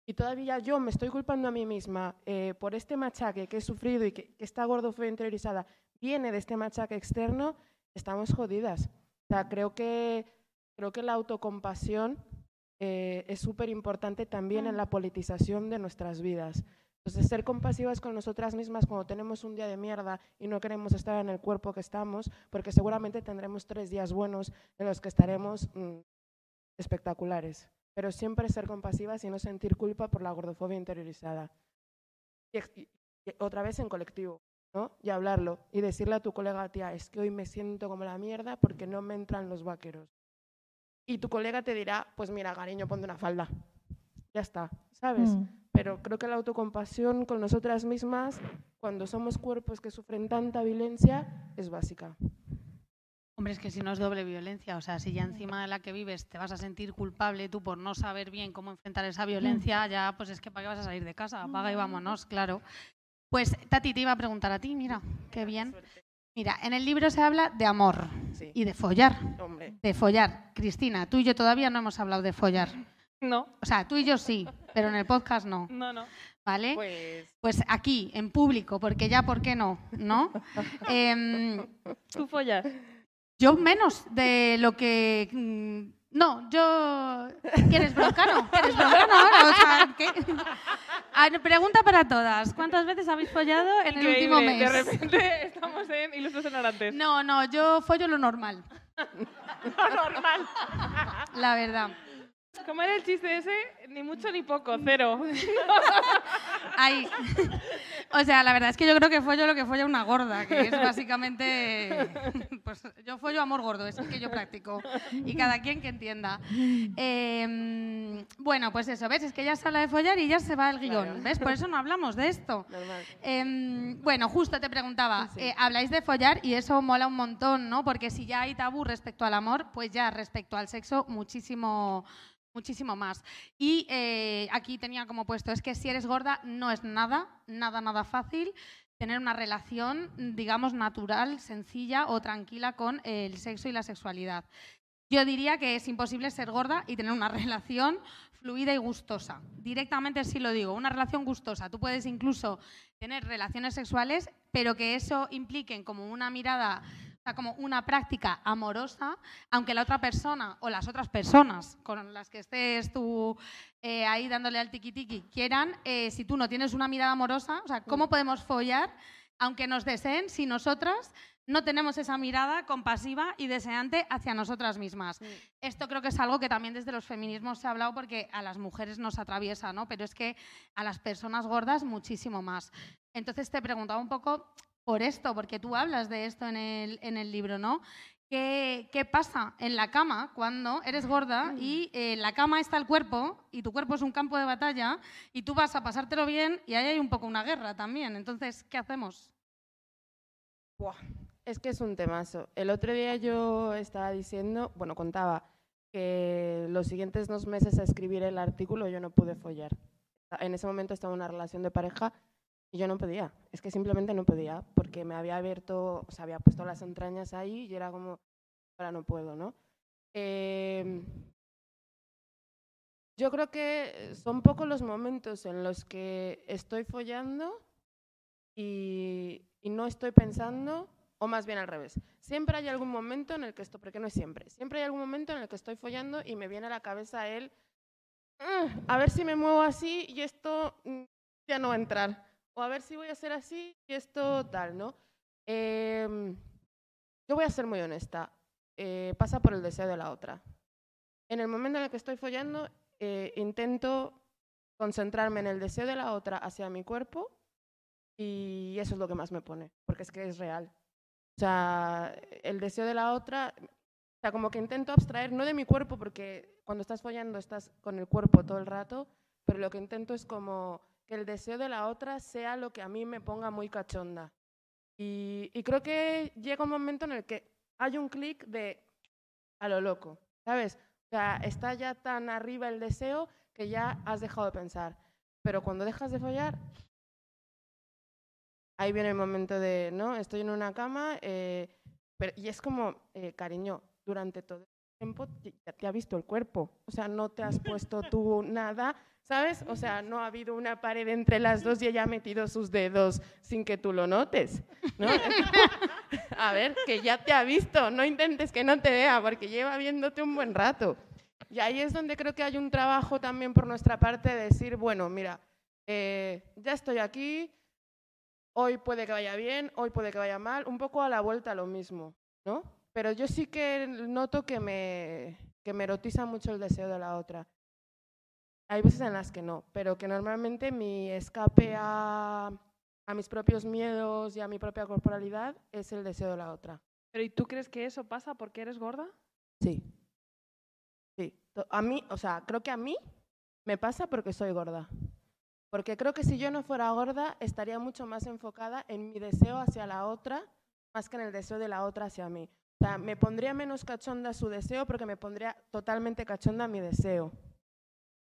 y todavía yo me estoy culpando a mí misma eh, por este machaque que he sufrido y que, que esta gordofobia interiorizada viene de este machaque externo, estamos jodidas. O sea, creo que, creo que la autocompasión eh, es súper importante también en la politización de nuestras vidas. Entonces, ser compasivas con nosotras mismas cuando tenemos un día de mierda y no queremos estar en el cuerpo que estamos, porque seguramente tendremos tres días buenos en los que estaremos mm, espectaculares. Pero siempre ser compasivas y no sentir culpa por la gordofobia interiorizada. Y, y- y otra vez en colectivo, ¿no? Y hablarlo y decirle a tu colega, tía, es que hoy me siento como la mierda porque no me entran los vaqueros. Y tu colega te dirá, pues mira, cariño, ponte una falda. Ya está, ¿sabes? Mm. Pero creo que la autocompasión con nosotras mismas, cuando somos cuerpos que sufren tanta violencia, es básica. Hombre, es que si no es doble violencia, o sea, si ya encima de la que vives te vas a sentir culpable tú por no saber bien cómo enfrentar esa violencia, ya pues es que para qué vas a salir de casa, apaga y vámonos, claro. Pues Tati, te iba a preguntar a ti, mira, qué bien. Mira, en el libro se habla de amor, Sí. y de follar. Hombre. De follar. Cristina, tú y yo todavía no hemos hablado de follar. No, O sea, tú y yo sí, pero en el podcast no, no, no. ¿vale? Pues Pues aquí, en público, porque ya, ¿por qué no? ¿No? Em, Tú follas. yo menos de lo que... No, yo... ¿Quieres broncano? ¿Quieres broncano ahora? O sea, ¿qué? Ah, Pregunta para todas. ¿Cuántas veces habéis follado en el Increíble. último mes? De repente estamos en Ilustres Ignorantes. No, no, yo follo lo normal. normal. La verdad. ¿Cómo era el chiste ese? Ni mucho ni poco, cero. Ahí. O sea, la verdad es que yo creo que follo lo que folla una gorda, que es básicamente. Pues yo follo amor gordo, es el que yo practico. Y cada quien que entienda. Eh, bueno, pues eso, ¿ves? Es que ya se habla de follar y ya se va el guion. Claro. ¿Ves? Por eso no hablamos de esto. Em, bueno, justo te preguntaba, Sí. eh, habláis de follar y eso mola un montón, ¿no? Porque si ya hay tabú respecto al amor, pues ya respecto al sexo muchísimo, muchísimo más. Y eh, aquí tenía como puesto, es que si eres gorda no es nada, nada, nada fácil tener una relación, digamos, natural, sencilla o tranquila con el sexo y la sexualidad. Yo diría que es imposible ser gorda y tener una relación fluida y gustosa. Directamente sí lo digo, una relación gustosa. Tú puedes incluso tener relaciones sexuales, pero que eso impliquen como una mirada, o sea, como una práctica amorosa, aunque la otra persona o las otras personas con las que estés tú eh, ahí dándole al tiki tiki quieran, eh, si tú no tienes una mirada amorosa, o sea, ¿cómo podemos follar aunque nos deseen si nosotras no tenemos esa mirada compasiva y deseante hacia nosotras mismas. Esto creo que es algo que también desde los feminismos se ha hablado porque a las mujeres nos atraviesa, ¿no? Pero es que a las personas gordas muchísimo más. Entonces te preguntaba un poco por esto, porque tú hablas de esto en el, en el libro, ¿no? ¿Qué, qué pasa en la cama cuando eres gorda y eh, en la cama está el cuerpo y tu cuerpo es un campo de batalla y tú vas a pasártelo bien y ahí hay un poco una guerra también? Entonces, ¿qué hacemos? Buah, es que es un temazo. El otro día yo estaba diciendo, bueno, contaba que los siguientes dos meses a escribir el artículo yo no pude follar. En ese momento estaba en una relación de pareja y yo no podía. Es que simplemente no podía porque me había abierto, o sea, había puesto las entrañas ahí y era como, ahora no puedo, ¿no? Eh, yo creo que son pocos los momentos en los que estoy follando y, y no estoy pensando, o más bien al revés. Siempre hay algún momento en el que esto, porque no es siempre, siempre hay algún momento en el que estoy follando y me viene a la cabeza el, "Mm, a ver si me muevo así y esto mm, ya no va a entrar. O a ver si voy a hacer así y esto tal, ¿no? Em, yo voy a ser muy honesta. eh, pasa por el deseo de la otra. En el momento en el que estoy follando, eh, intento concentrarme en el deseo de la otra hacia mi cuerpo y eso es lo que más me pone, porque es que es real. O sea, el deseo de la otra, o sea, como que intento abstraer, no de mi cuerpo, porque cuando estás follando estás con el cuerpo todo el rato, pero lo que intento es como el deseo de la otra sea lo que a mí me ponga muy cachonda. Y, creo que llega un momento en el que hay un clic de a lo loco, ¿sabes? O sea, está ya tan arriba el deseo que ya has dejado de pensar. Pero cuando dejas de follar, ahí viene el momento de, ¿no? Estoy en una cama eh, pero- y es como, eh, cariño, durante todo el tiempo ya te ha visto el cuerpo. O sea, no te has puesto tú nada, ¿sabes? O sea, no ha habido una pared entre las dos y ella ha metido sus dedos sin que tú lo notes, ¿no? a ver, que ya te ha visto, no intentes que no te vea porque lleva viéndote un buen rato. Y ahí es donde creo que hay un trabajo también por nuestra parte de decir, bueno, mira, eh, ya estoy aquí, hoy puede que vaya bien, hoy puede que vaya mal, un poco a la vuelta lo mismo, ¿no? Pero yo sí que noto que me, que me erotiza mucho el deseo de la otra. Hay veces en las que no, pero que normalmente mi escape a, a mis propios miedos y a mi propia corporalidad es el deseo de la otra. ¿Pero y tú crees que eso pasa porque eres gorda? Sí. Sí. A mí, o sea, creo que a mí me pasa porque soy gorda. Porque creo que si yo no fuera gorda, estaría mucho más enfocada en mi deseo hacia la otra, más que en el deseo de la otra hacia mí. O sea, me pondría menos cachonda su deseo porque me pondría totalmente cachonda mi deseo.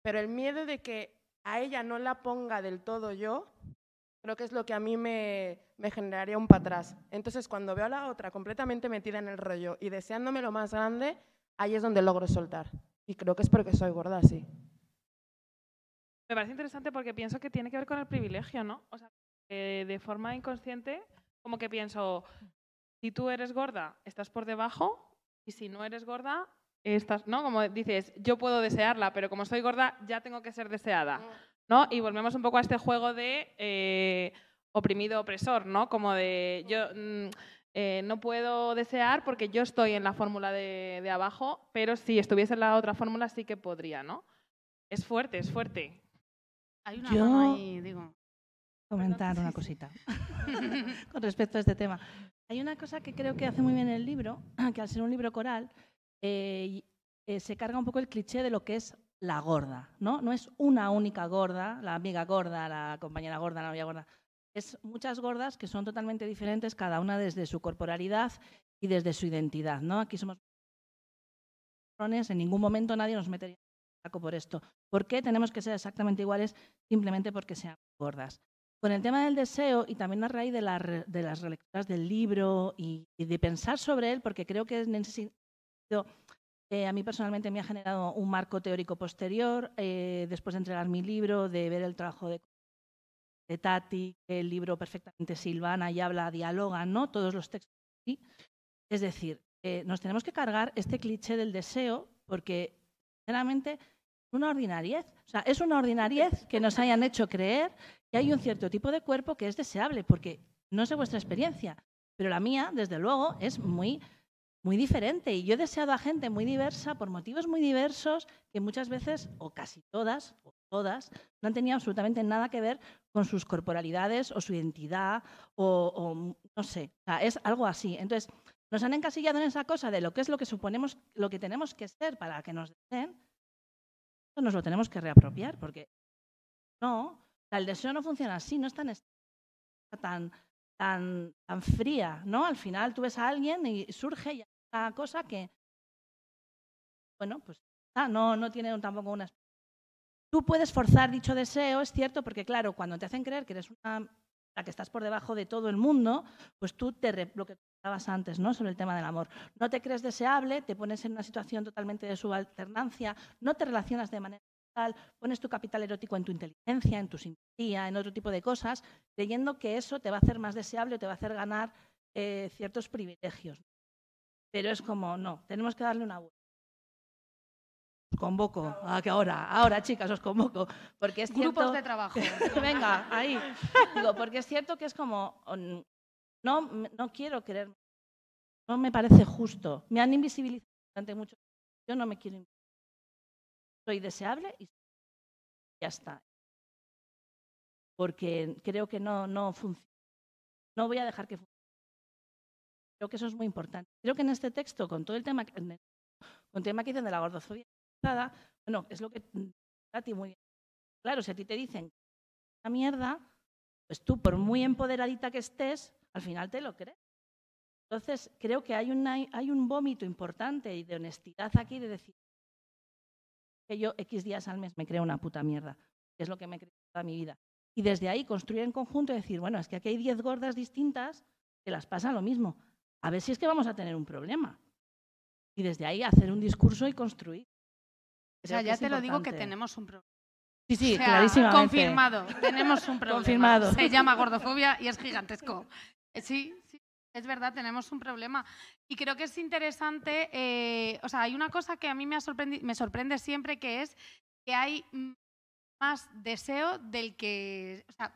Pero el miedo de que a ella no la ponga del todo yo, creo que es lo que a mí me, me generaría un para atrás. Entonces, cuando veo a la otra completamente metida en el rollo y deseándome lo más grande, ahí es donde logro soltar. Y creo que es porque soy gorda, sí. Me parece interesante porque pienso que tiene que ver con el privilegio, ¿no? O sea, eh, de forma inconsciente, como que pienso, si tú eres gorda, estás por debajo, y si no eres gorda, estás, ¿no? Como dices, yo puedo desearla, pero como soy gorda, ya tengo que ser deseada, ¿no? Y volvemos un poco a este juego de eh, oprimido-opresor, ¿no? Como de yo mm, eh, no puedo desear porque yo estoy en la fórmula de, de abajo, pero si estuviese en la otra fórmula sí que podría, ¿no? Es fuerte, es fuerte. Hay una Yo- mano ahí, digo. comentar una cosita con respecto a este tema. Hay una cosa que creo que hace muy bien el libro, que al ser un libro coral, eh, eh, se carga un poco el cliché de lo que es la gorda, ¿no? No es una única gorda, la amiga gorda, la compañera gorda, la novia gorda. Es muchas gordas que son totalmente diferentes, cada una desde su corporalidad y desde su identidad, ¿no? Aquí somos en ningún momento nadie nos metería en saco por esto. ¿Por qué tenemos que ser exactamente iguales simplemente porque seamos gordas? Con el tema del deseo y también a raíz de, la de las relecturas del libro y, y de pensar sobre él, porque creo que ese eh, a mí personalmente me ha generado un marco teórico posterior, eh, después de entregar mi libro, de ver el trabajo de, Tati, el libro perfectamente silvana y habla, dialoga, ¿no? Todos los textos. ¿sí? Es decir, eh, nos tenemos que cargar este cliché del deseo porque, sinceramente, una ordinariez. O sea, es una ordinariez que nos hayan hecho creer que hay un cierto tipo de cuerpo que es deseable, porque no sé vuestra experiencia, pero la mía, desde luego, es muy, muy diferente. Y yo he deseado a gente muy diversa por motivos muy diversos que muchas veces, o casi todas, o todas, no han tenido absolutamente nada que ver con sus corporalidades o su identidad, o, o no sé, o sea, es algo así. Entonces, nos han encasillado en esa cosa de lo que es lo que suponemos, lo que tenemos que ser para que nos deseen. Eso nos lo tenemos que reapropiar, porque no, el deseo no funciona así, no es tan, tan, tan, tan fría, ¿no? Al final tú ves a alguien y surge ya una cosa que, bueno, pues ah, no, no tiene tampoco una... Tú puedes forzar dicho deseo, es cierto, porque claro, cuando te hacen creer que eres una, la que estás por debajo de todo el mundo, pues tú te, lo que comentabas antes, ¿no? Sobre el tema del amor. No te crees deseable, te pones en una situación totalmente de subalternancia, no te relacionas de manera tal, pones tu capital erótico en tu inteligencia, en tu simpatía, en otro tipo de cosas, creyendo que eso te va a hacer más deseable o te va a hacer ganar eh, ciertos privilegios. Pero es como, no, tenemos que darle una vuelta. Os convoco, a que ahora, ahora chicas, os convoco, porque es cierto... Grupos de trabajo. Venga, ahí. Digo, porque es cierto que es como, no, no quiero querer, no me parece justo. Me han invisibilizado durante mucho tiempo. Yo no me quiero invisibilizar. Soy deseable y ya está. Porque creo que no, no funciona. No voy a dejar que funcione. Creo que eso es muy importante. Creo que en este texto, con todo el tema, con el tema que dicen de la gordofobia, bueno, es lo que mm, a ti muy. Claro, si a ti te dicen una mierda, pues tú, por muy empoderadita que estés, al final te lo crees. Entonces, creo que hay, una, hay un vómito importante y de honestidad aquí de decir que yo X días al mes me creo una puta mierda, que es lo que me he creído toda mi vida. Y desde ahí construir en conjunto y decir, bueno, es que aquí hay 10 gordas distintas que las pasa lo mismo. A ver si es que vamos a tener un problema. Y desde ahí hacer un discurso y construir. O sea, ya te lo digo que tenemos un problema. Sí, sí, O sea, clarísimamente. Confirmado, tenemos un problema. Confirmado. Se llama gordofobia y es gigantesco. Eh, Sí, sí, es verdad, tenemos un problema. Y creo que es interesante, eh, o sea, hay una cosa que a mí me, ha sorprendi- me sorprende siempre, que es que hay más deseo del que... O sea,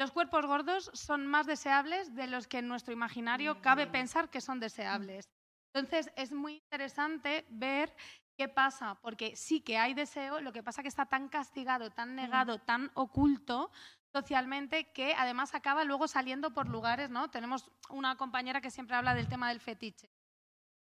los cuerpos gordos son más deseables de los que en nuestro imaginario cabe pensar que son deseables. Entonces, es muy interesante ver qué pasa, porque sí que hay deseo, lo que pasa que está tan castigado, tan negado, tan oculto socialmente que además acaba luego saliendo por lugares, ¿no? Tenemos una compañera que siempre habla del tema del fetiche.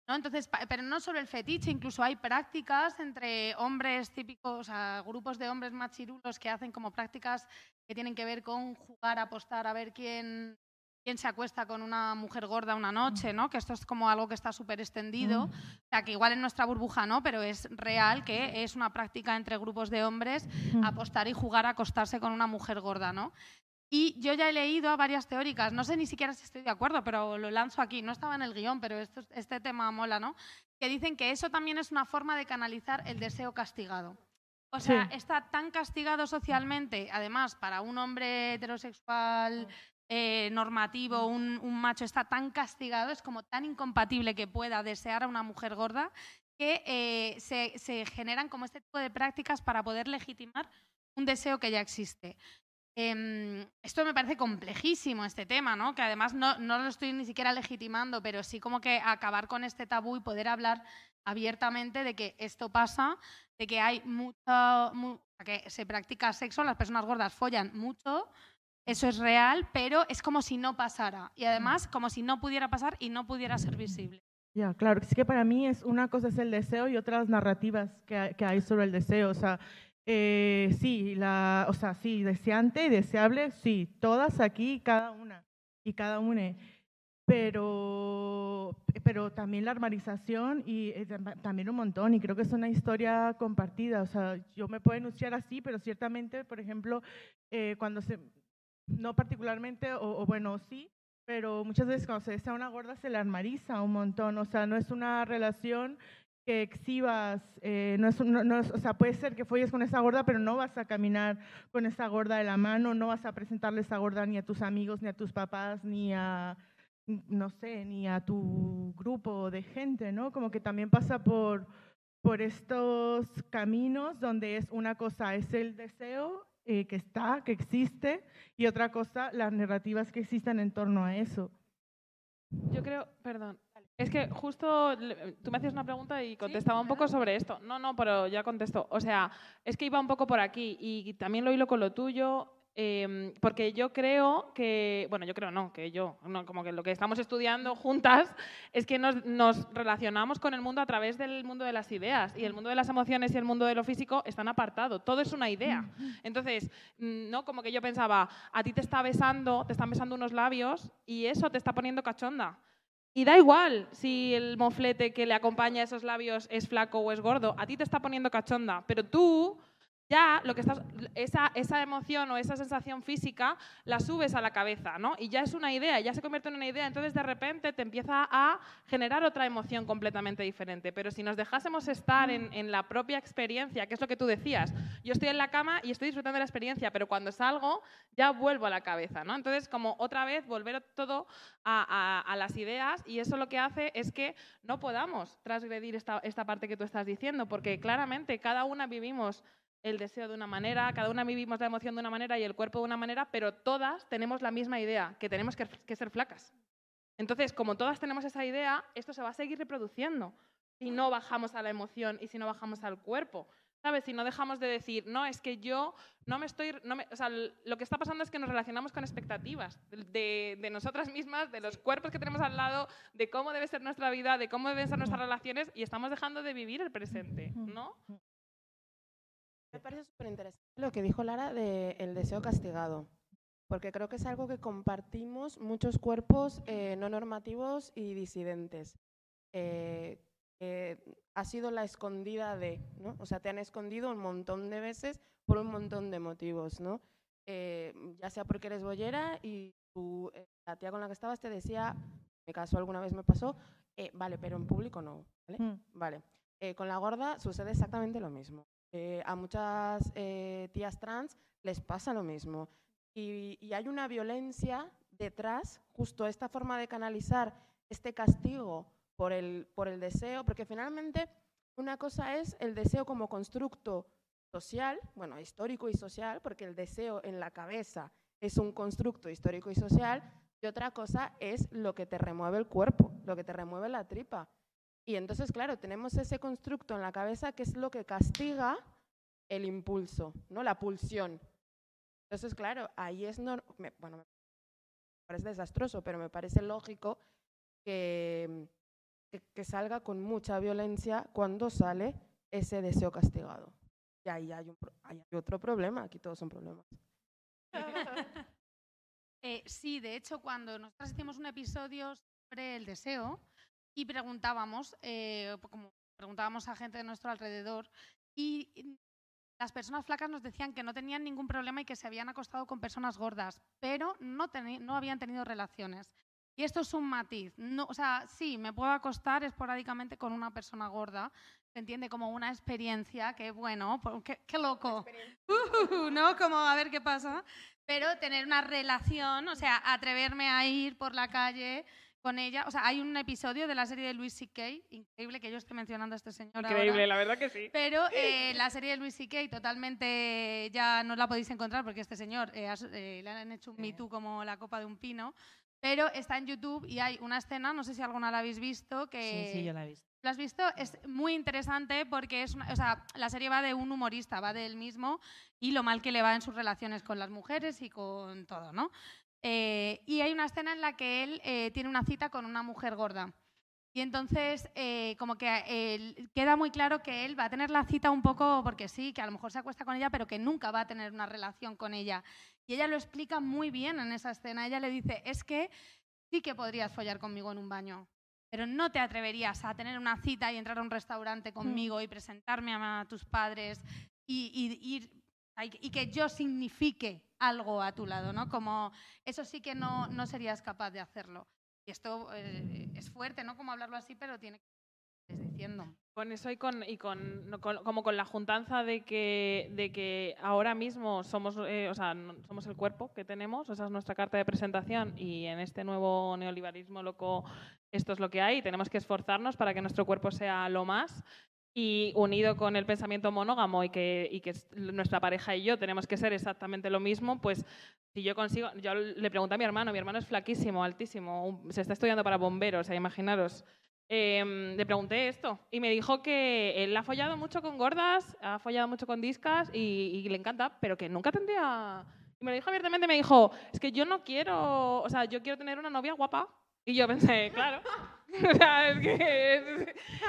¿no? Entonces, pero no solo el fetiche, incluso hay prácticas entre hombres típicos, o sea, grupos de hombres machirulos que hacen como prácticas que tienen que ver con jugar, apostar, a ver quién, quién se acuesta con una mujer gorda una noche, ¿no? Que esto es como algo que está súper extendido. O sea, que igual en nuestra burbuja no, pero es real que es una práctica entre grupos de hombres apostar y jugar a acostarse con una mujer gorda, ¿no? Y yo ya he leído a varias teóricas, no sé ni siquiera si estoy de acuerdo, pero lo lanzo aquí, no estaba en el guion, pero esto- este tema mola, ¿no? Que dicen que eso también es una forma de canalizar el deseo castigado. O sea, Sí. está tan castigado socialmente, además, para un hombre heterosexual eh, normativo, un, un macho está tan castigado, es como tan incompatible que pueda desear a una mujer gorda, que eh, se, se generan como este tipo de prácticas para poder legitimar un deseo que ya existe. Em, esto me parece complejísimo, este tema, ¿no? que además no, no lo estoy ni siquiera legitimando, pero sí como que acabar con este tabú y poder hablar abiertamente de que esto pasa, de que hay mucho, mu- que se practica sexo, las personas gordas follan mucho, eso es real, pero es como si no pasara y además como si no pudiera pasar y no pudiera ser visible. Ya, claro, es que para mí es una cosa es el deseo y otras narrativas que, que hay sobre el deseo. O sea, eh, sí, la, o sea, sí, deseante deseable, sí, todas aquí, cada una y cada una. Pero, pero también la armarización y eh, tam- también un montón. Y creo que es una historia compartida. O sea, yo me puedo enunciar así, pero ciertamente, por ejemplo, eh, cuando se, no particularmente, o, o bueno, sí, pero muchas veces cuando se desea una gorda se la armariza un montón, o sea, no es una relación que exhibas, eh, no es, o sea, puede ser que folles con esa gorda, pero no vas a caminar con esa gorda de la mano, no vas a presentarle esa gorda ni a tus amigos, ni a tus papás, ni a, no sé, ni a tu grupo de gente, ¿no? Como que también pasa por, por estos caminos donde es una cosa, es el deseo eh, que está, que existe, y otra cosa, las narrativas que existen en torno a eso. Yo creo, perdón, es que justo tú me hacías una pregunta y contestaba un poco sobre esto. No, no, pero ya contesto. O sea, es que iba un poco por aquí y también lo hilo con lo tuyo. em, porque yo creo que, bueno, yo creo no, que yo, no, como que lo que estamos estudiando juntas es que nos, nos relacionamos con el mundo a través del mundo de las ideas y el mundo de las emociones y el mundo de lo físico están apartados. Todo es una idea. Entonces, mm, no como que yo pensaba, a ti te está besando, te están besando unos labios y eso te está poniendo cachonda. Y da igual si el moflete que le acompaña a esos labios es flaco o es gordo, a ti te está poniendo cachonda, pero tú ya lo que estás, esa, esa emoción o esa sensación física la subes a la cabeza, ¿no? Y ya es una idea, ya se convierte en una idea, entonces de repente te empieza a generar otra emoción completamente diferente. Pero si nos dejásemos estar en, en la propia experiencia, que es lo que tú decías, yo estoy en la cama y estoy disfrutando de la experiencia, pero cuando salgo ya vuelvo a la cabeza, ¿no? Entonces, como otra vez volver todo a, a- a las ideas y eso lo que hace es que no podamos transgredir esta, esta parte que tú estás diciendo, porque claramente cada una vivimos el deseo de una manera, cada una vivimos la emoción de una manera y el cuerpo de una manera, pero todas tenemos la misma idea, que tenemos que, que ser flacas. Entonces, como todas tenemos esa idea, esto se va a seguir reproduciendo si no bajamos a la emoción y si no bajamos al cuerpo. ¿Sabes? Si no dejamos de decir, no, es que yo no me estoy. No me- o sea, lo que está pasando es que nos relacionamos con expectativas de- de nosotras mismas, de los cuerpos que tenemos al lado, de cómo debe ser nuestra vida, de cómo deben ser nuestras relaciones y estamos dejando de vivir el presente, ¿no? Me parece súper interesante lo que dijo Lara del deseo castigado, porque creo que es algo que compartimos muchos cuerpos eh, no normativos y disidentes. Eh, eh, ha sido la escondida de, ¿no? O sea, te han escondido un montón de veces por un montón de motivos, ¿no? Eh, ya sea porque eres bollera y tu, eh, la tía con la que estabas te decía, me caso alguna vez me pasó, vale, pero en público no, ¿vale? Mm. Vale. Con la gorda sucede exactamente lo mismo. Eh, a muchas eh, tías trans les pasa lo mismo. Y, y hay una violencia detrás, justo esta forma de canalizar este castigo por el, por el deseo, porque finalmente una cosa es el deseo como constructo social, bueno, histórico y social, porque el deseo en la cabeza es un constructo histórico y social, y otra cosa es lo que te remueve el cuerpo, lo que te remueve la tripa. Y entonces, claro, tenemos ese constructo en la cabeza que es lo que castiga el impulso, ¿no? La pulsión. Entonces, claro, ahí es bueno, me parece desastroso, pero me parece lógico que, que, salga con mucha violencia cuando sale ese deseo castigado. Y ahí hay, un, ahí hay otro problema, aquí todos son problemas. Eh, sí, de hecho, cuando nosotros hicimos un episodio sobre el deseo y preguntábamos, eh, como preguntábamos a gente de nuestro alrededor, y las personas flacas nos decían que no tenían ningún problema y que se habían acostado con personas gordas, pero no, no habían tenido relaciones. Y esto es un matiz. No, o sea, sí, me puedo acostar esporádicamente con una persona gorda. Se entiende como una experiencia, que bueno, pues, qué, qué loco. Uh, ¿No? Como a ver qué pasa. Pero tener una relación, o sea, atreverme a ir por la calle con ella. O sea, hay un episodio de la serie de Louis C.K., increíble que yo esté mencionando a este señor ahora. Increíble, la verdad que sí. Pero eh, la serie de Louis C.K. totalmente ya no la podéis encontrar porque este señor eh, has- eh, le han hecho un Me Too como la copa de un pino. Pero está en YouTube y hay una escena, no sé si alguna la habéis visto, que... Sí, sí, yo la he visto. ¿Lo has visto? Es muy interesante porque es una- o sea, la serie va de un humorista, va de él mismo y lo mal que le va en sus relaciones con las mujeres y con todo, ¿no? Eh, y hay una escena en la que él eh, tiene una cita con una mujer gorda. Y entonces, eh, como que queda muy claro que él va a tener la cita un poco porque sí, que a lo mejor se acuesta con ella, pero que nunca va a tener una relación con ella. Y ella lo explica muy bien en esa escena. Ella le dice, es que sí que podrías follar conmigo en un baño, pero no te atreverías a tener una cita y entrar a un restaurante conmigo y presentarme a tus padres y, y- ir- y que yo signifique algo a tu lado, ¿no? Como eso sí que no, no serías capaz de hacerlo. Y esto eh, es fuerte, ¿no? Como hablarlo así, pero tiene que diciendo. Con eso y con, y con, con- como con la juntanza de que, de que ahora mismo somos, eh, o sea, somos el cuerpo que tenemos, esa es nuestra carta de presentación y en este nuevo neoliberalismo loco esto es lo que hay tenemos que esforzarnos para que nuestro cuerpo sea lo más y unido con el pensamiento monógamo y que, y que es- nuestra pareja y yo tenemos que ser exactamente lo mismo, pues si yo consigo, yo le pregunté a mi hermano, mi hermano es flaquísimo, altísimo, se está estudiando para bombero, o sea, imaginaros. Em, le pregunté esto y me dijo que él ha follado mucho con gordas, ha follado mucho con discas y, y le encanta, pero que nunca tendría... Y me lo dijo abiertamente, me dijo, es que yo no quiero, o sea, yo quiero tener una novia guapa. Y yo pensé, claro, o sea, es que, es,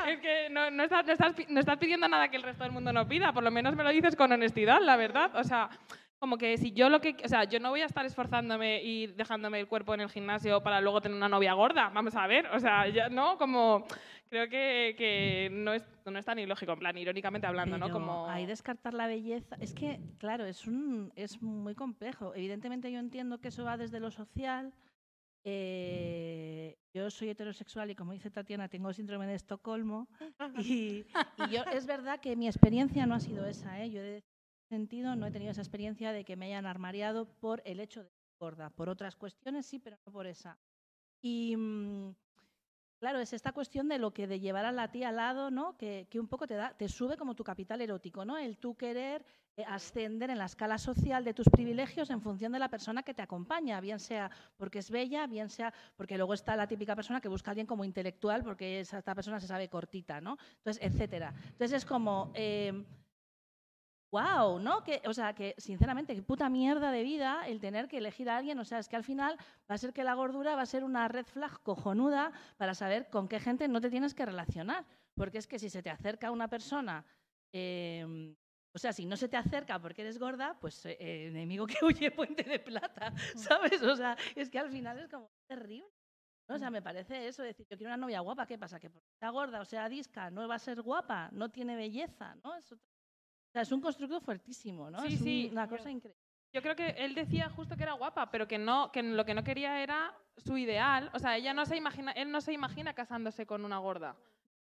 es que no, no estás, no estás no estás pidiendo nada que el resto del mundo no pida, por lo menos me lo dices con honestidad, la verdad. O sea, como que si yo lo que, o sea, yo no voy a estar esforzándome y dejándome el cuerpo en el gimnasio para luego tener una novia gorda, vamos a ver, o sea, ya no, como creo que, que no es no es tan ilógico, en plan irónicamente hablando, ¿no? Pero Como ahí descartar la belleza. Es que, claro, es, un, es muy complejo. Evidentemente yo entiendo que eso va desde lo social. Eh, yo soy heterosexual y como dice Tatiana, tengo síndrome de Estocolmo. Y, y yo, es verdad que mi experiencia no ha sido esa. ¿eh? Yo he sentido no he tenido esa experiencia de que me hayan armariado por el hecho de ser gorda. Por otras cuestiones sí, pero no por esa. Y mm, claro, es esta cuestión de lo que de llevar a la tía al lado, ¿no? Que, que un poco te da, te sube como tu capital erótico, ¿no? El tú querer ascender en la escala social de tus privilegios en función de la persona que te acompaña, bien sea porque es bella, bien sea porque luego está la típica persona que busca a alguien como intelectual porque esta persona se sabe cortita, ¿no? Entonces, etcétera. Entonces es como eh, wow, ¿no? Que, o sea, que sinceramente, qué puta mierda de vida el tener que elegir a alguien. O sea, es que al final va a ser que la gordura va a ser una red flag cojonuda para saber con qué gente no te tienes que relacionar. Porque es que si se te acerca una persona, eh, o sea, si no se te acerca porque eres gorda, pues eh, eh, enemigo que huye, puente de plata, ¿sabes? O sea, es que al final es como terrible. ¿no? O sea, me parece eso, decir, yo quiero una novia guapa, ¿qué pasa? Que porque sea gorda o sea disca, no va a ser guapa, no tiene belleza, ¿no? Es otro- o sea, es un constructo fuertísimo, ¿no? Sí, es un- sí, una yo- cosa increíble. Yo creo que él decía justo que era guapa, pero que no, que lo que no quería era su ideal. O sea, ella no se imagina, él no se imagina casándose con una gorda.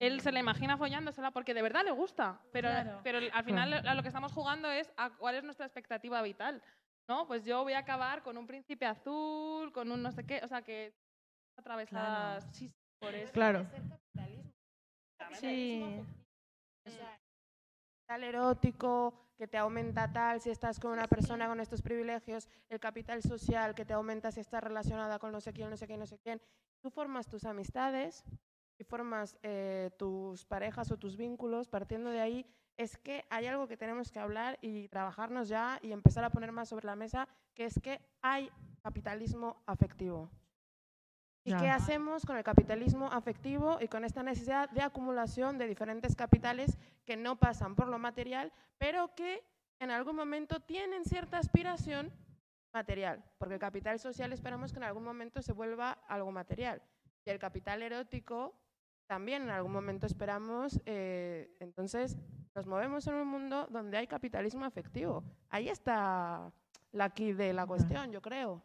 Él se la imagina follándosela porque de verdad le gusta. Pero, Claro. pero al final a lo que estamos jugando es a cuál es nuestra expectativa vital. ¿No? Pues yo voy a acabar con un príncipe azul, con un no sé qué. O sea, que atravesadas sí, sí, por eso. Claro. Sí. capital erótico que te aumenta tal si estás con una persona con estos privilegios, el capital social que te aumenta si estás relacionada con no sé quién, no sé quién, no sé quién. Tú formas tus amistades y formas eh, tus parejas o tus vínculos partiendo de ahí. Es que hay algo que tenemos que hablar y trabajarnos ya y empezar a poner más sobre la mesa, que es que hay capitalismo afectivo. ¿Y Ya. qué hacemos con el capitalismo afectivo y con esta necesidad de acumulación de diferentes capitales que no pasan por lo material, pero que en algún momento tienen cierta aspiración material? Porque el capital social esperamos que en algún momento se vuelva algo material. Y el capital erótico también en algún momento esperamos. eh, entonces, nos movemos en un mundo donde hay capitalismo afectivo. Ahí está la aquí de la cuestión, yo creo.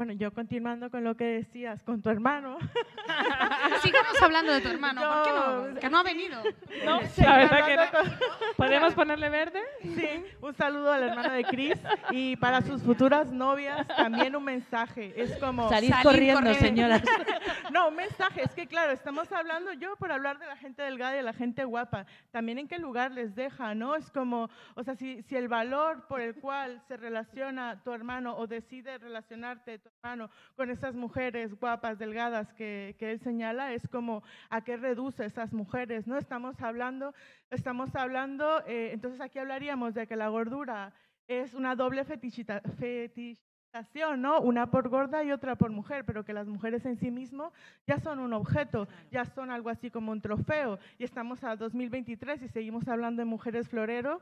Bueno, yo continuando con lo que decías, con tu hermano. Sigamos hablando de tu hermano, ¿por qué no? Que no ha venido. No, Sí, la verdad que no. ¿Podemos ponerle verde? Sí, un saludo al hermano de Chris y para sus futuras novias también un mensaje. Es como Salid Salir corriendo, corriendo. señoras. no, un mensaje, es que claro, estamos hablando yo por hablar de la gente delgada y de la gente guapa, también en qué lugar les deja, ¿no? Es como, o sea, si, si el valor por el cual se relaciona tu hermano o decide relacionarte hermano con esas mujeres guapas, delgadas que, que él señala, es como a qué reduce esas mujeres, ¿no? Estamos hablando, estamos hablando, eh, entonces aquí hablaríamos de que la gordura es una doble fetichita, fetichización, ¿no? Una por gorda y otra por mujer, pero que las mujeres en sí mismo ya son un objeto, ya son algo así como un trofeo. Y estamos a 2023 y seguimos hablando de mujeres florero,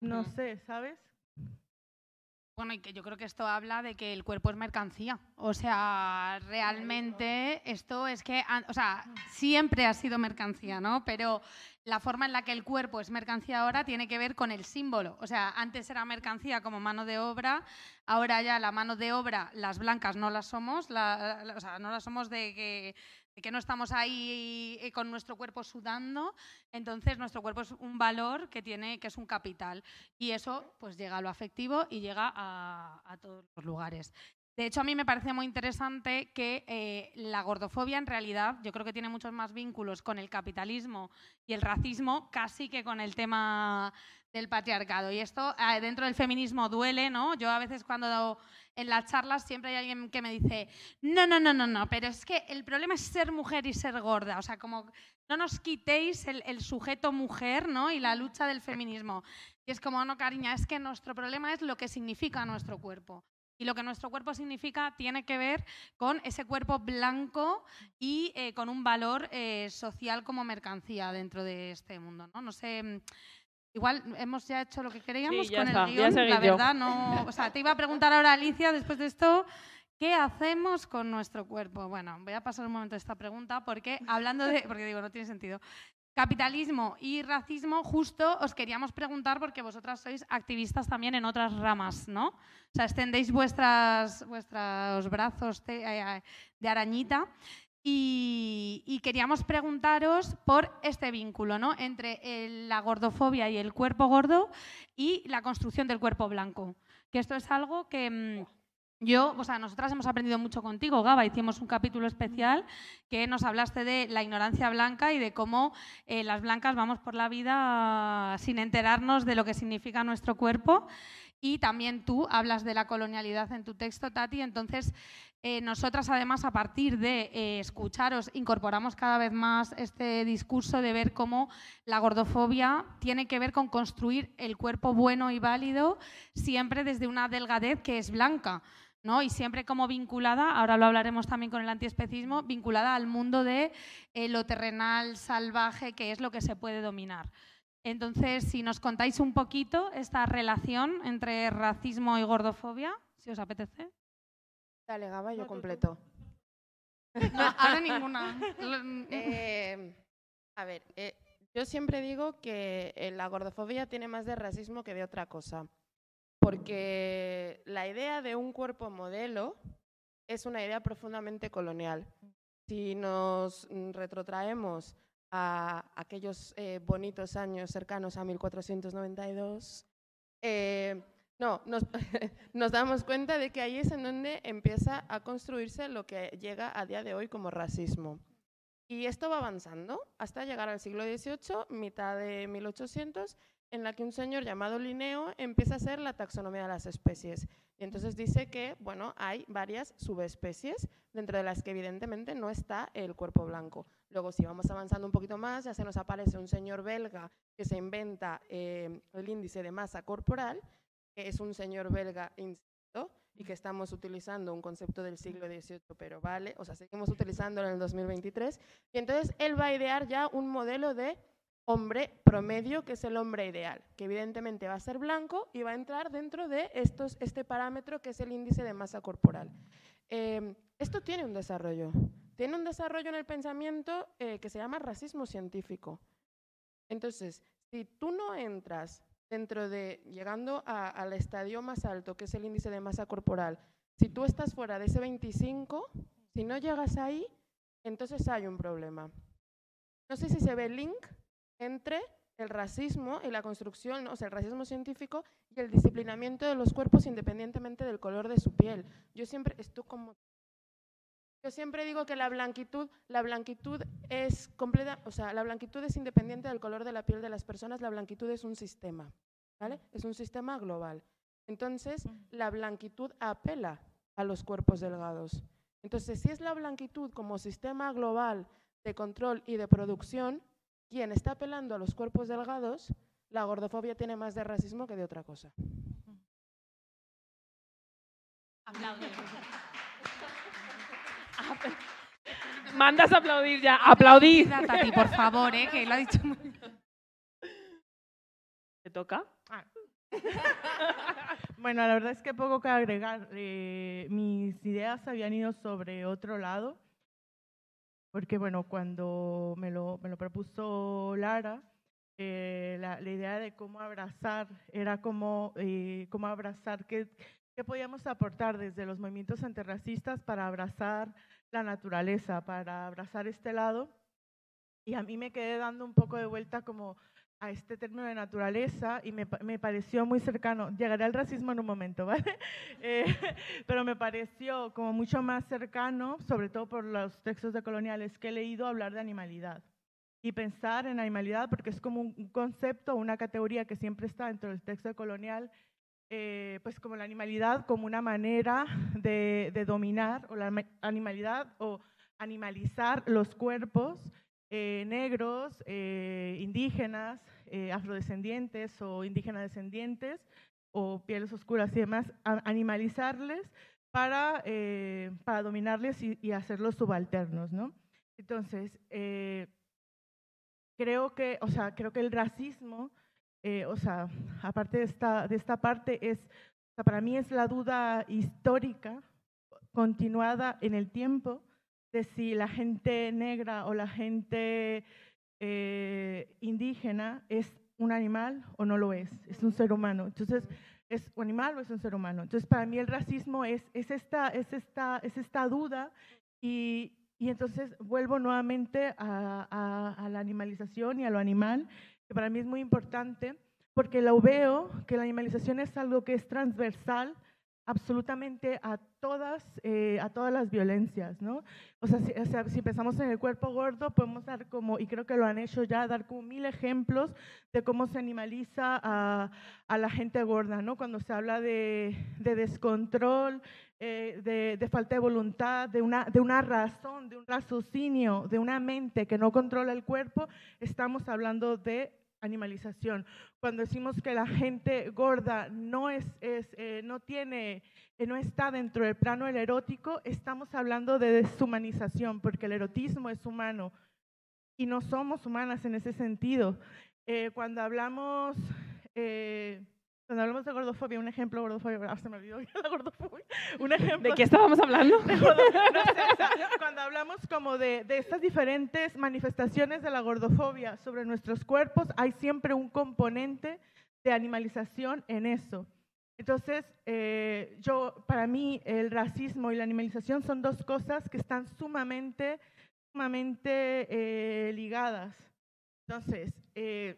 no sé, ¿sabes? Bueno, y que yo creo que esto habla de que el cuerpo es mercancía. O sea, realmente esto es que, o sea, siempre ha sido mercancía, ¿no? Pero la forma en la que el cuerpo es mercancía ahora tiene que ver con el símbolo. O sea, antes era mercancía como mano de obra, ahora ya la mano de obra, las blancas no las somos, o sea, no las somos de que, que no estamos ahí eh, con nuestro cuerpo sudando. Entonces, nuestro cuerpo es un valor que tiene, que es un capital. Y eso pues llega a lo afectivo y llega a, todos los lugares. De hecho, a mí me parece muy interesante que eh, la gordofobia en realidad yo creo que tiene muchos más vínculos con el capitalismo y el racismo casi que con el tema del patriarcado. Y esto eh, dentro del feminismo duele, ¿no? Yo a veces cuando en las charlas siempre hay alguien que me dice, no, no, no, no, no, pero es que el problema es ser mujer y ser gorda. O sea, como no nos quitéis el, el sujeto mujer, ¿no? Y la lucha del feminismo. Y es como, no, cariña, es que nuestro problema es lo que significa nuestro cuerpo. Y lo que nuestro cuerpo significa tiene que ver con ese cuerpo blanco y eh, con un valor eh, social como mercancía dentro de este mundo. No, no sé. Igual hemos ya hecho lo que queríamos Sí, con está, el guion. La yo. verdad, no. O sea, te iba a preguntar ahora, Alicia, después de esto, ¿qué hacemos con nuestro cuerpo? Bueno, voy a pasar un momento esta pregunta porque hablando de. Porque digo, no tiene sentido. Capitalismo y racismo, justo os queríamos preguntar porque vosotras sois activistas también en otras ramas, ¿no? O sea, extendéis vuestras, vuestros brazos eh, eh, de arañita y, y queríamos preguntaros por este vínculo, ¿no? Entre el- la gordofobia y el cuerpo gordo y la construcción del cuerpo blanco. Que esto es algo que... mm, yo, o sea, nosotras hemos aprendido mucho contigo, Gaba. Hicimos un capítulo especial que nos hablaste de la ignorancia blanca y de cómo eh, las blancas vamos por la vida sin enterarnos de lo que significa nuestro cuerpo. Y también tú hablas de la colonialidad en tu texto, Tati. Entonces, eh, nosotras, además, a partir de eh, escucharos, incorporamos cada vez más este discurso de ver cómo la gordofobia tiene que ver con construir el cuerpo bueno y válido siempre desde una delgadez que es blanca. ¿no? Y siempre como vinculada, ahora lo hablaremos también con el antiespecismo, vinculada al mundo de eh, lo terrenal, salvaje, que es lo que se puede dominar. Entonces, si nos contáis un poquito esta relación entre racismo y gordofobia, si os apetece. Dale, Gaba, yo completo. No, ahora ninguna. Eh, a ver, eh, yo siempre digo que eh, la gordofobia tiene más de racismo que de otra cosa. Porque la idea de un cuerpo modelo es una idea profundamente colonial. Si nos mm, retrotraemos a aquellos eh, bonitos años cercanos a 1492, eh, no, nos, damos cuenta de que ahí es en donde empieza a construirse lo que llega a día de hoy como racismo. Y esto va avanzando hasta llegar al siglo XVIII, mitad de 1800, en la que un señor llamado Linneo empieza a hacer la taxonomía de las especies. Y entonces dice que, bueno, hay varias subespecies, dentro de las que evidentemente no está el cuerpo blanco. Luego, si vamos avanzando un poquito más, ya se nos aparece un señor belga que se inventa eh, el índice de masa corporal, que es un señor belga, insisto, y que estamos utilizando un concepto del siglo XVIII, pero vale, o sea, seguimos utilizándolo en el 2023. Y entonces él va a idear ya un modelo de hombre promedio, que es el hombre ideal, que evidentemente va a ser blanco y va a entrar dentro de estos, este parámetro que es el índice de masa corporal. Eh, esto tiene un desarrollo, tiene un desarrollo en el pensamiento eh, que se llama racismo científico. Entonces, si tú no entras dentro de, llegando a- al estadio más alto, que es el índice de masa corporal, si tú estás fuera de ese 25, si no llegas ahí, entonces hay un problema. No sé si se ve el link entre el racismo y la construcción, o sea, el racismo científico y el disciplinamiento de los cuerpos independientemente del color de su piel. Yo siempre, esto como yo siempre digo que la blanquitud, la blanquitud es completa, o sea, la blanquitud es independiente del color de la piel de las personas, la blanquitud es un sistema, ¿vale? Es un sistema global. Entonces, la blanquitud apela a los cuerpos delgados. Entonces, si es la blanquitud como sistema global de control y de producción, quien está apelando a los cuerpos delgados, la gordofobia tiene más de racismo que de otra cosa. Mandas a aplaudir ya. Aplaudid. Tati, por favor, ¿eh? que lo ha dicho muy bien. ¿Te toca? Bueno, la verdad es que poco que agregar. Eh, mis ideas habían ido sobre otro lado, porque bueno, cuando me lo, me lo propuso Lara, eh, la, la idea de cómo abrazar era cómo, eh, cómo abrazar, qué, qué podíamos aportar desde los movimientos antirracistas para abrazar la naturaleza, para abrazar este lado. Y a mí me quedé dando un poco de vuelta como a este término de naturaleza y me, me pareció muy cercano. Llegaré al racismo en un momento, ¿vale? Eh, pero me pareció como mucho más cercano, sobre todo por los textos de coloniales que he leído, hablar de animalidad. Y pensar en animalidad porque es como un concepto, una categoría que siempre está dentro del texto colonial, eh, pues como la animalidad como una manera de, dominar, o la ma- animalidad o animalizar los cuerpos eh, negros, eh, indígenas, afrodescendientes o indígenas descendientes o pieles oscuras y demás, animalizarles para, para dominarles y, y hacerlos subalternos, ¿no? Entonces, creo que, o sea, creo que el racismo, eh, o sea, aparte de esta, de esta parte, es, para mí es la duda histórica continuada en el tiempo de si la gente negra o la gente eh, indígena es un animal o no lo es, es un ser humano. Entonces, ¿es un animal o es un ser humano? Entonces, para mí el racismo es, es, esta, es, esta, es esta duda y, y entonces vuelvo nuevamente a la animalización y a lo animal, que para mí es muy importante, porque lo veo que la animalización es algo que es transversal absolutamente a todas, eh, a todas las violencias, ¿no? O sea, si, o sea, si pensamos en el cuerpo gordo, podemos dar como, y creo que lo han hecho ya, dar como mil ejemplos de cómo se animaliza a, a la gente gorda, ¿no? Cuando se habla de, de descontrol, eh, de, de falta de voluntad, de una, de una razón, de un raciocinio, de una mente que no controla el cuerpo, estamos hablando de animalización. Cuando decimos que la gente gorda no, es, es, eh, no, tiene, eh, no está dentro del plano del erótico, estamos hablando de deshumanización, porque el erotismo es humano y no somos humanas en ese sentido. Eh, cuando hablamos... cuando hablamos de gordofobia, un ejemplo gordofobia, ah, se me olvidó la gordofobia, un ejemplo ¿De qué estábamos hablando? de no sé, o sea, cuando hablamos como de, de estas diferentes manifestaciones de la gordofobia sobre nuestros cuerpos, hay siempre un componente de animalización en eso. Entonces, eh, yo, para mí, el racismo y la animalización son dos cosas que están sumamente, sumamente eh, ligadas. Entonces, eh,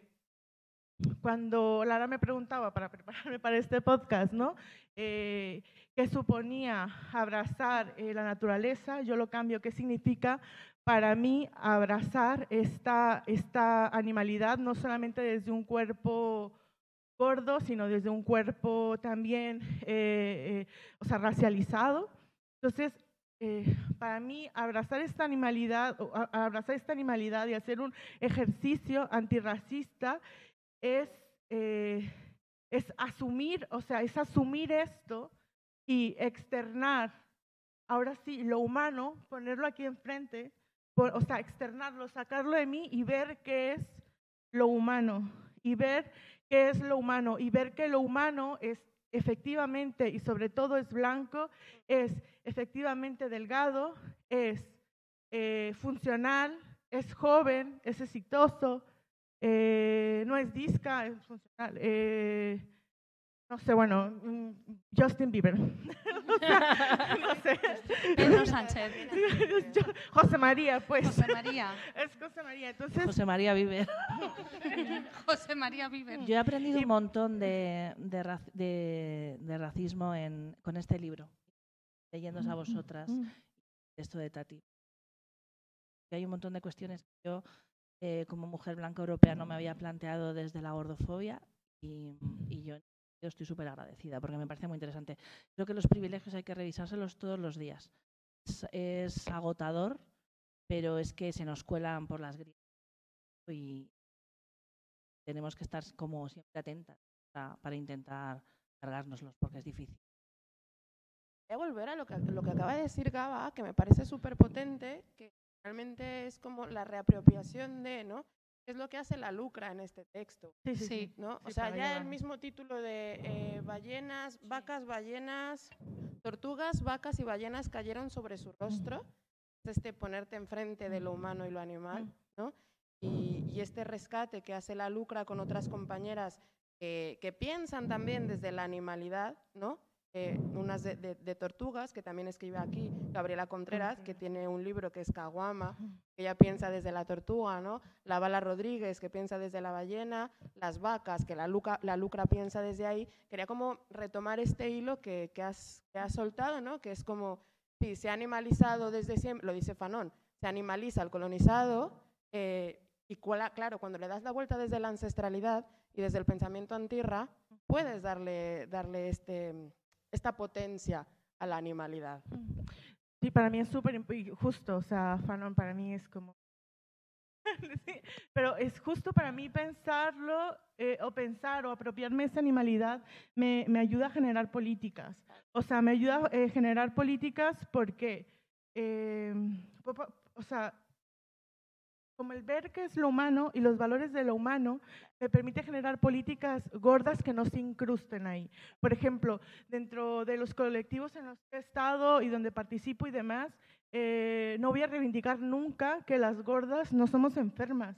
cuando Lara me preguntaba para prepararme para este podcast, ¿no? Eh, ¿Qué suponía abrazar eh, la naturaleza? Yo lo cambio. ¿Qué significa para mí abrazar esta, esta animalidad, no solamente desde un cuerpo gordo, sino desde un cuerpo también, eh, eh, o sea, racializado? Entonces, eh, para mí, abrazar esta animalidad, abrazar esta animalidad y hacer un ejercicio antirracista es, eh, es asumir, o sea, es asumir esto y externar, ahora sí, lo humano, ponerlo aquí enfrente, por- o sea, externarlo, sacarlo de mí y ver qué es lo humano, y ver qué es lo humano, y ver que lo humano es efectivamente, y sobre todo es blanco, es efectivamente delgado, es eh, funcional, es joven, es exitoso, eh, no es disca, es funcional. eh, no sé, bueno, mm, Justin Bieber. O sea, no sé. Pedro Sánchez. Yo- José María, pues. José María. Es José María. Entonces, José María vive. José María Viver. Yo he aprendido un montón de, de, ra- de- de racismo en, con este libro, leyéndose a vosotras, Mm. esto de Tati. Que hay un montón de cuestiones que yo, eh, como mujer blanca europea, no me había planteado desde la gordofobia y, y yo estoy súper agradecida porque me parece muy interesante. Creo que los privilegios hay que revisárselos todos los días. Es, es agotador, pero es que se nos cuelan por las grietas y tenemos que estar como siempre atentas para, para intentar cargárnoslos porque es difícil. Voy a volver a lo que, lo que acaba de decir Gaba, que me parece súper potente, que realmente es como la reapropiación de, ¿no? Es lo que hace la lucra en este texto. sí, sí, Sí. sí. ¿no? O sea, ya el mismo título de eh, ballenas, vacas, ballenas, tortugas, vacas y ballenas cayeron sobre su rostro. Es este ponerte enfrente de lo humano y lo animal, ¿no? Y, y este rescate que hace la lucra con otras compañeras que piensan también desde la animalidad, ¿no? Eh, unas de, de- de tortugas, que también escribe aquí Gabriela Contreras, que tiene un libro que es Caguama, que ella piensa desde la tortuga, ¿no? La Bala Rodríguez, que piensa desde la ballena, las vacas, que la, Luca, la Lucra piensa desde ahí. Quería como retomar este hilo que, que has, que has soltado, ¿no? Que es como, sí, se ha animalizado desde siempre, lo dice Fanon, se animaliza al colonizado, eh, y claro, cuando le das la vuelta desde la ancestralidad y desde el pensamiento antirra, puedes darle, darle este, esta potencia a la animalidad. Sí, para mí es súper justo, o sea, Fanon para mí es como... Pero es justo para mí pensarlo eh, o pensar o apropiarme esa animalidad me, me ayuda a generar políticas. O sea, me ayuda a eh, generar políticas porque, eh, o sea, como el ver que es lo humano y los valores de lo humano me permite generar políticas gordas que no se incrusten ahí. Por ejemplo, dentro de los colectivos en los que he estado y donde participo y demás, eh, no voy a reivindicar nunca que las gordas no somos enfermas.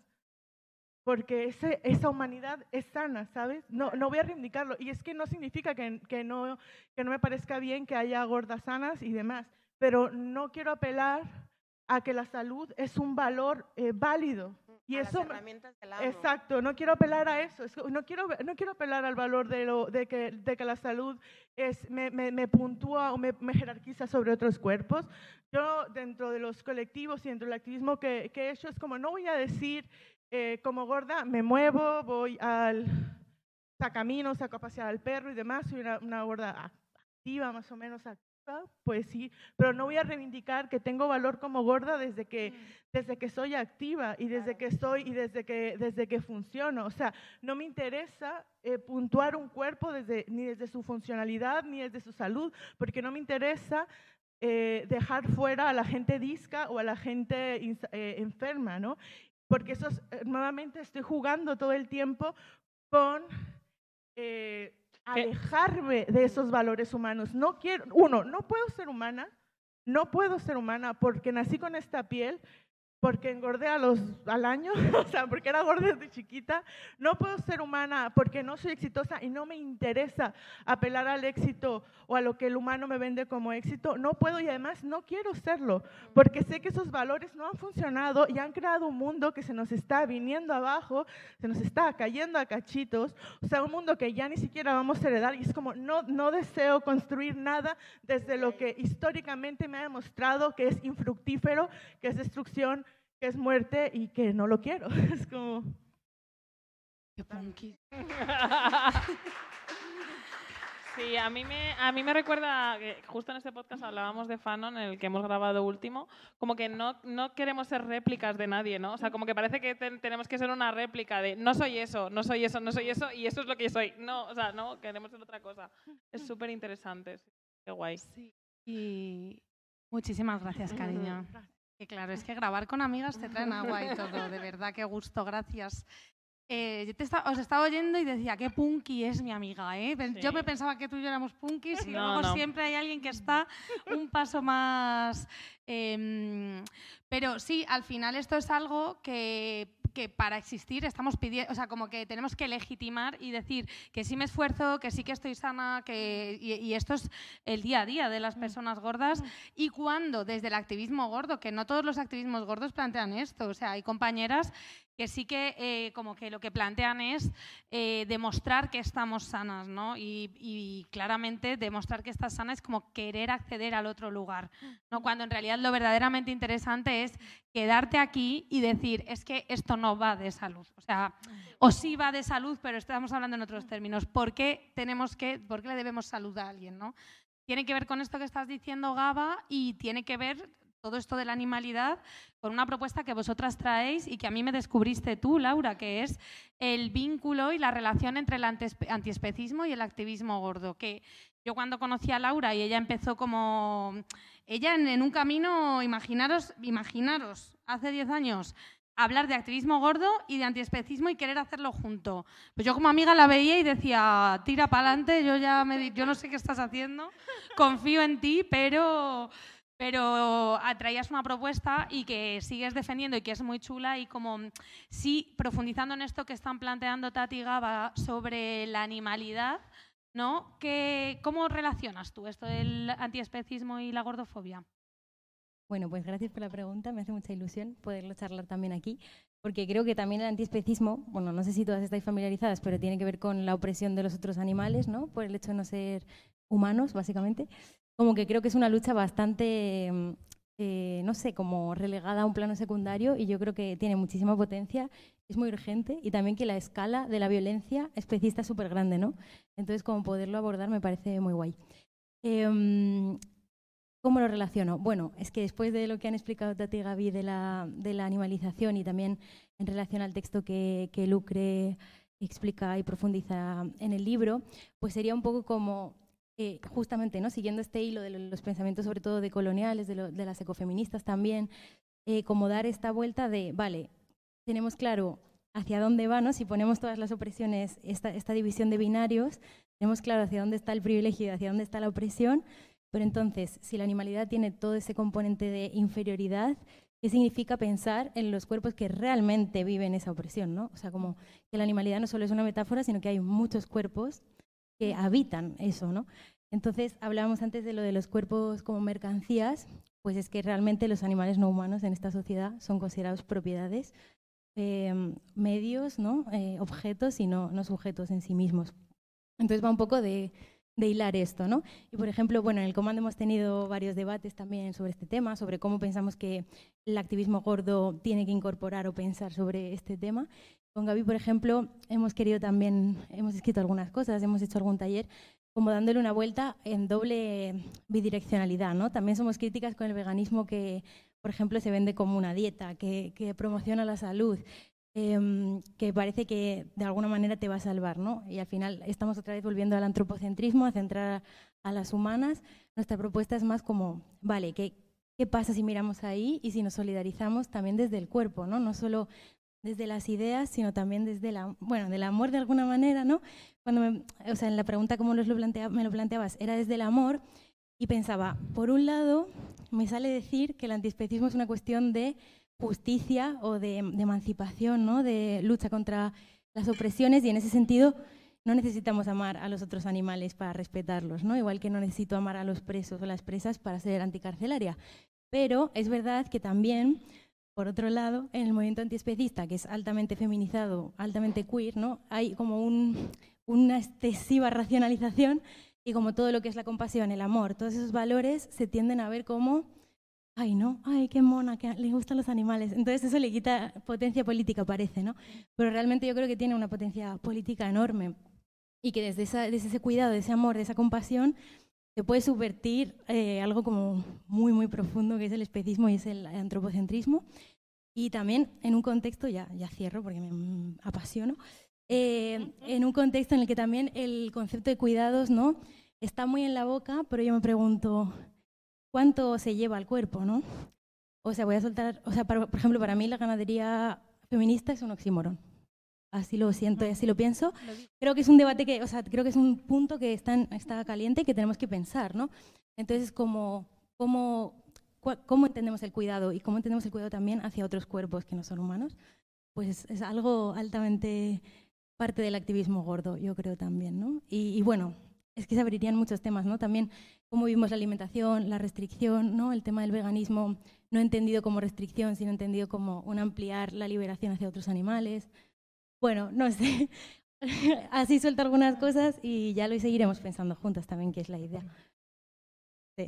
Porque ese- esa humanidad es sana, ¿sabes? No, no voy a reivindicarlo. Y es que no significa que, que no, que no me parezca bien que haya gordas sanas y demás. Pero no quiero apelar a que la salud es un valor eh, válido. Y A las eso, me- herramientas del amo. Exacto, no quiero apelar a eso, no quiero, no quiero apelar al valor de, lo, de, que, de que la salud es, me, me, me puntúa o me, me jerarquiza sobre otros cuerpos. Yo dentro de los colectivos y dentro del activismo que, que he hecho es como no voy a decir eh, como gorda me muevo, voy al sacamino, saco a pasear al perro y demás, soy una, una gorda activa, más o menos pues sí, pero no voy a reivindicar que tengo valor como gorda desde que, desde que soy activa y desde que soy y desde que, desde que funciono. O sea, no me interesa eh, puntuar un cuerpo desde, ni desde su funcionalidad ni desde su salud, porque no me interesa eh, dejar fuera a la gente disca o a la gente eh, enferma, ¿no? Porque eso es, eh, nuevamente estoy jugando todo el tiempo con eh, alejarme de esos valores humanos. No quiero, uno, no puedo ser humana, no puedo ser humana porque nací con esta piel, porque engordé a los, al año, o sea, porque era gorda desde chiquita. No puedo ser humana porque no soy exitosa y no me interesa apelar al éxito o a lo que el humano me vende como éxito. No puedo y además no quiero serlo, porque sé que esos valores no han funcionado y han creado un mundo que se nos está viniendo abajo, se nos está cayendo a cachitos, o sea, un mundo que ya ni siquiera vamos a heredar y es como, no, no deseo construir nada desde lo que históricamente me ha demostrado que es infructífero, que es destrucción, que es muerte y que no lo quiero. Es como... Qué punky. Sí, a mí me, a mí me recuerda que justo en este podcast hablábamos de Fanon, en el que hemos grabado último, como que no, no queremos ser réplicas de nadie, ¿no? O sea, como que parece que ten- tenemos que ser una réplica de no soy eso, no soy eso, no soy eso y eso es lo que soy. No, o sea, no, queremos ser otra cosa. Es súper interesante. sí. Qué guay. Y muchísimas gracias, cariño. Que claro, es que grabar con amigas te traen agua y todo, de verdad, qué gusto, gracias. Eh, yo te esta- os estaba oyendo y decía, qué punky es mi amiga, ¿eh? Yo me pensaba que tú y yo éramos punkis y No, luego no. siempre hay alguien que está un paso más... em, pero sí, al final esto es algo que, que para existir estamos pidiendo, o sea, como que tenemos que legitimar y decir que sí me esfuerzo, que sí que estoy sana, que, y, y esto es el día a día de las personas gordas. Y cuando desde el activismo gordo, que no todos los activismos gordos plantean esto, o sea, hay compañeras que sí que eh, como que lo que plantean es eh, demostrar que estamos sanas, ¿no? Y, y claramente demostrar que estás sana es como querer acceder al otro lugar, ¿no? Cuando en realidad lo verdaderamente interesante es quedarte aquí y decir, es que esto no va de salud, o sea, o sí va de salud, pero estamos hablando en otros términos. ¿Por qué tenemos que, por qué le debemos salud a alguien, ¿no? Tiene que ver con esto que estás diciendo, Gaba, y tiene que ver todo esto de la animalidad con una propuesta que vosotras traéis y que a mí me descubriste tú, Laura, que es el vínculo y la relación entre el antiespe- antiespecismo y el activismo gordo. Que yo cuando conocí a Laura y ella empezó como... Ella en, un camino, imaginaros, imaginaros, hace 10 años, hablar de activismo gordo y de antiespecismo y querer hacerlo junto. Pues yo como amiga la veía y decía, tira para adelante, yo ya me, yo no sé qué estás haciendo, confío en ti, pero pero atraías una propuesta y que sigues defendiendo y que es muy chula y como mm, sí profundizando en esto que están planteando Tati y Gaba sobre la animalidad, ¿no? ¿Qué- ¿Cómo relacionas tú esto del antiespecismo y la gordofobia? Bueno, pues gracias por la pregunta, me hace mucha ilusión poderlo charlar también aquí, porque creo que también el antiespecismo, bueno, no sé si todas estáis familiarizadas, pero tiene que ver con la opresión de los otros animales, ¿no? Por el hecho de no ser humanos, básicamente. Como que creo que es una lucha bastante, mm, eh, no sé, como relegada a un plano secundario y yo creo que tiene muchísima potencia, es muy urgente y también que la escala de la violencia especista es súper grande, ¿no? Entonces, como poderlo abordar me parece muy guay. Em, ¿Cómo lo relaciono? Bueno, es que después de lo que han explicado Tati y Gaby de la, de la animalización y también en relación al texto que, que Lucre explica y profundiza en el libro, pues sería un poco como, eh, justamente, ¿no? siguiendo este hilo de lo- los pensamientos sobre todo de coloniales, de, lo- de las ecofeministas también, eh, como dar esta vuelta de, vale, tenemos claro hacia dónde va, ¿no? si ponemos todas las opresiones, esta, esta división de binarios, tenemos claro hacia dónde está el privilegio y hacia dónde está la opresión, pero entonces, si la animalidad tiene todo ese componente de inferioridad, ¿qué significa pensar en los cuerpos que realmente viven esa opresión? ¿no? O sea, como que la animalidad no solo es una metáfora, sino que hay muchos cuerpos que habitan eso, ¿no? Entonces, hablábamos antes de lo de los cuerpos como mercancías, pues es que realmente los animales no humanos en esta sociedad son considerados propiedades, eh, medios, ¿no? Eh, objetos y no, no sujetos en sí mismos. Entonces va un poco de, de hilar esto, ¿no? Y por ejemplo, bueno, en el comando hemos tenido varios debates también sobre este tema, sobre cómo pensamos que el activismo gordo tiene que incorporar o pensar sobre este tema. Con Gaby, por ejemplo, hemos querido también, hemos escrito algunas cosas, hemos hecho algún taller, como dándole una vuelta en doble bidireccionalidad, ¿no? También somos críticas con el veganismo que, por ejemplo, se vende como una dieta, que, promociona la salud, em, que parece que de alguna manera te va a salvar, ¿no? Y al final estamos otra vez volviendo al antropocentrismo, a centrar a, a las humanas. Nuestra propuesta es más como, vale, ¿qué, ¿qué pasa si miramos ahí y si nos solidarizamos también desde el cuerpo, ¿no? No solo desde las ideas, sino también desde la, bueno, del amor de alguna manera, ¿no? Cuando me, o sea, en la pregunta cómo nos lo plantea- me lo planteabas, era desde el amor y pensaba, por un lado, me sale decir que el antiespecismo es una cuestión de justicia o de, de emancipación, ¿no? de lucha contra las opresiones y en ese sentido no necesitamos amar a los otros animales para respetarlos, ¿no? igual que no necesito amar a los presos o las presas para ser anticarcelaria. Pero es verdad que también, por otro lado, en el movimiento antiespecista, que es altamente feminizado, altamente queer, ¿no? hay como un- una excesiva racionalización y como todo lo que es la compasión, el amor, todos esos valores se tienden a ver como ay, no, ay, qué mona, que le gustan los animales. Entonces eso le quita potencia política, parece, ¿no? Pero realmente yo creo que tiene una potencia política enorme y que desde, esa- desde ese cuidado, de ese amor, de esa compasión, se puede subvertir eh, algo como muy, muy profundo, que es el especismo y es el antropocentrismo. Y también en un contexto, ya, ya cierro porque me mm, apasiono, eh, en un contexto en el que también el concepto de cuidados ¿no? está muy en la boca, pero yo me pregunto, ¿cuánto se lleva al cuerpo? ¿no? O sea, voy a soltar, o sea, para- por ejemplo, para mí la ganadería feminista es un oxímoron. Así lo siento y así lo pienso. Creo que es un debate que, o sea, creo que es un punto que está, en- está caliente y que tenemos que pensar, ¿no? Entonces, como, cómo, cua- ¿cómo entendemos el cuidado y cómo entendemos el cuidado también hacia otros cuerpos que no son humanos? pues es algo altamente parte del activismo gordo, yo creo también, ¿no? Y, y bueno, es que se abrirían muchos temas, ¿no? También cómo vivimos la alimentación, la restricción, ¿no? El tema del veganismo no entendido como restricción, sino entendido como un ampliar la liberación hacia otros animales. Bueno, no sé. Así suelto algunas cosas y ya lo seguiremos pensando juntas también, que es la idea. Sí.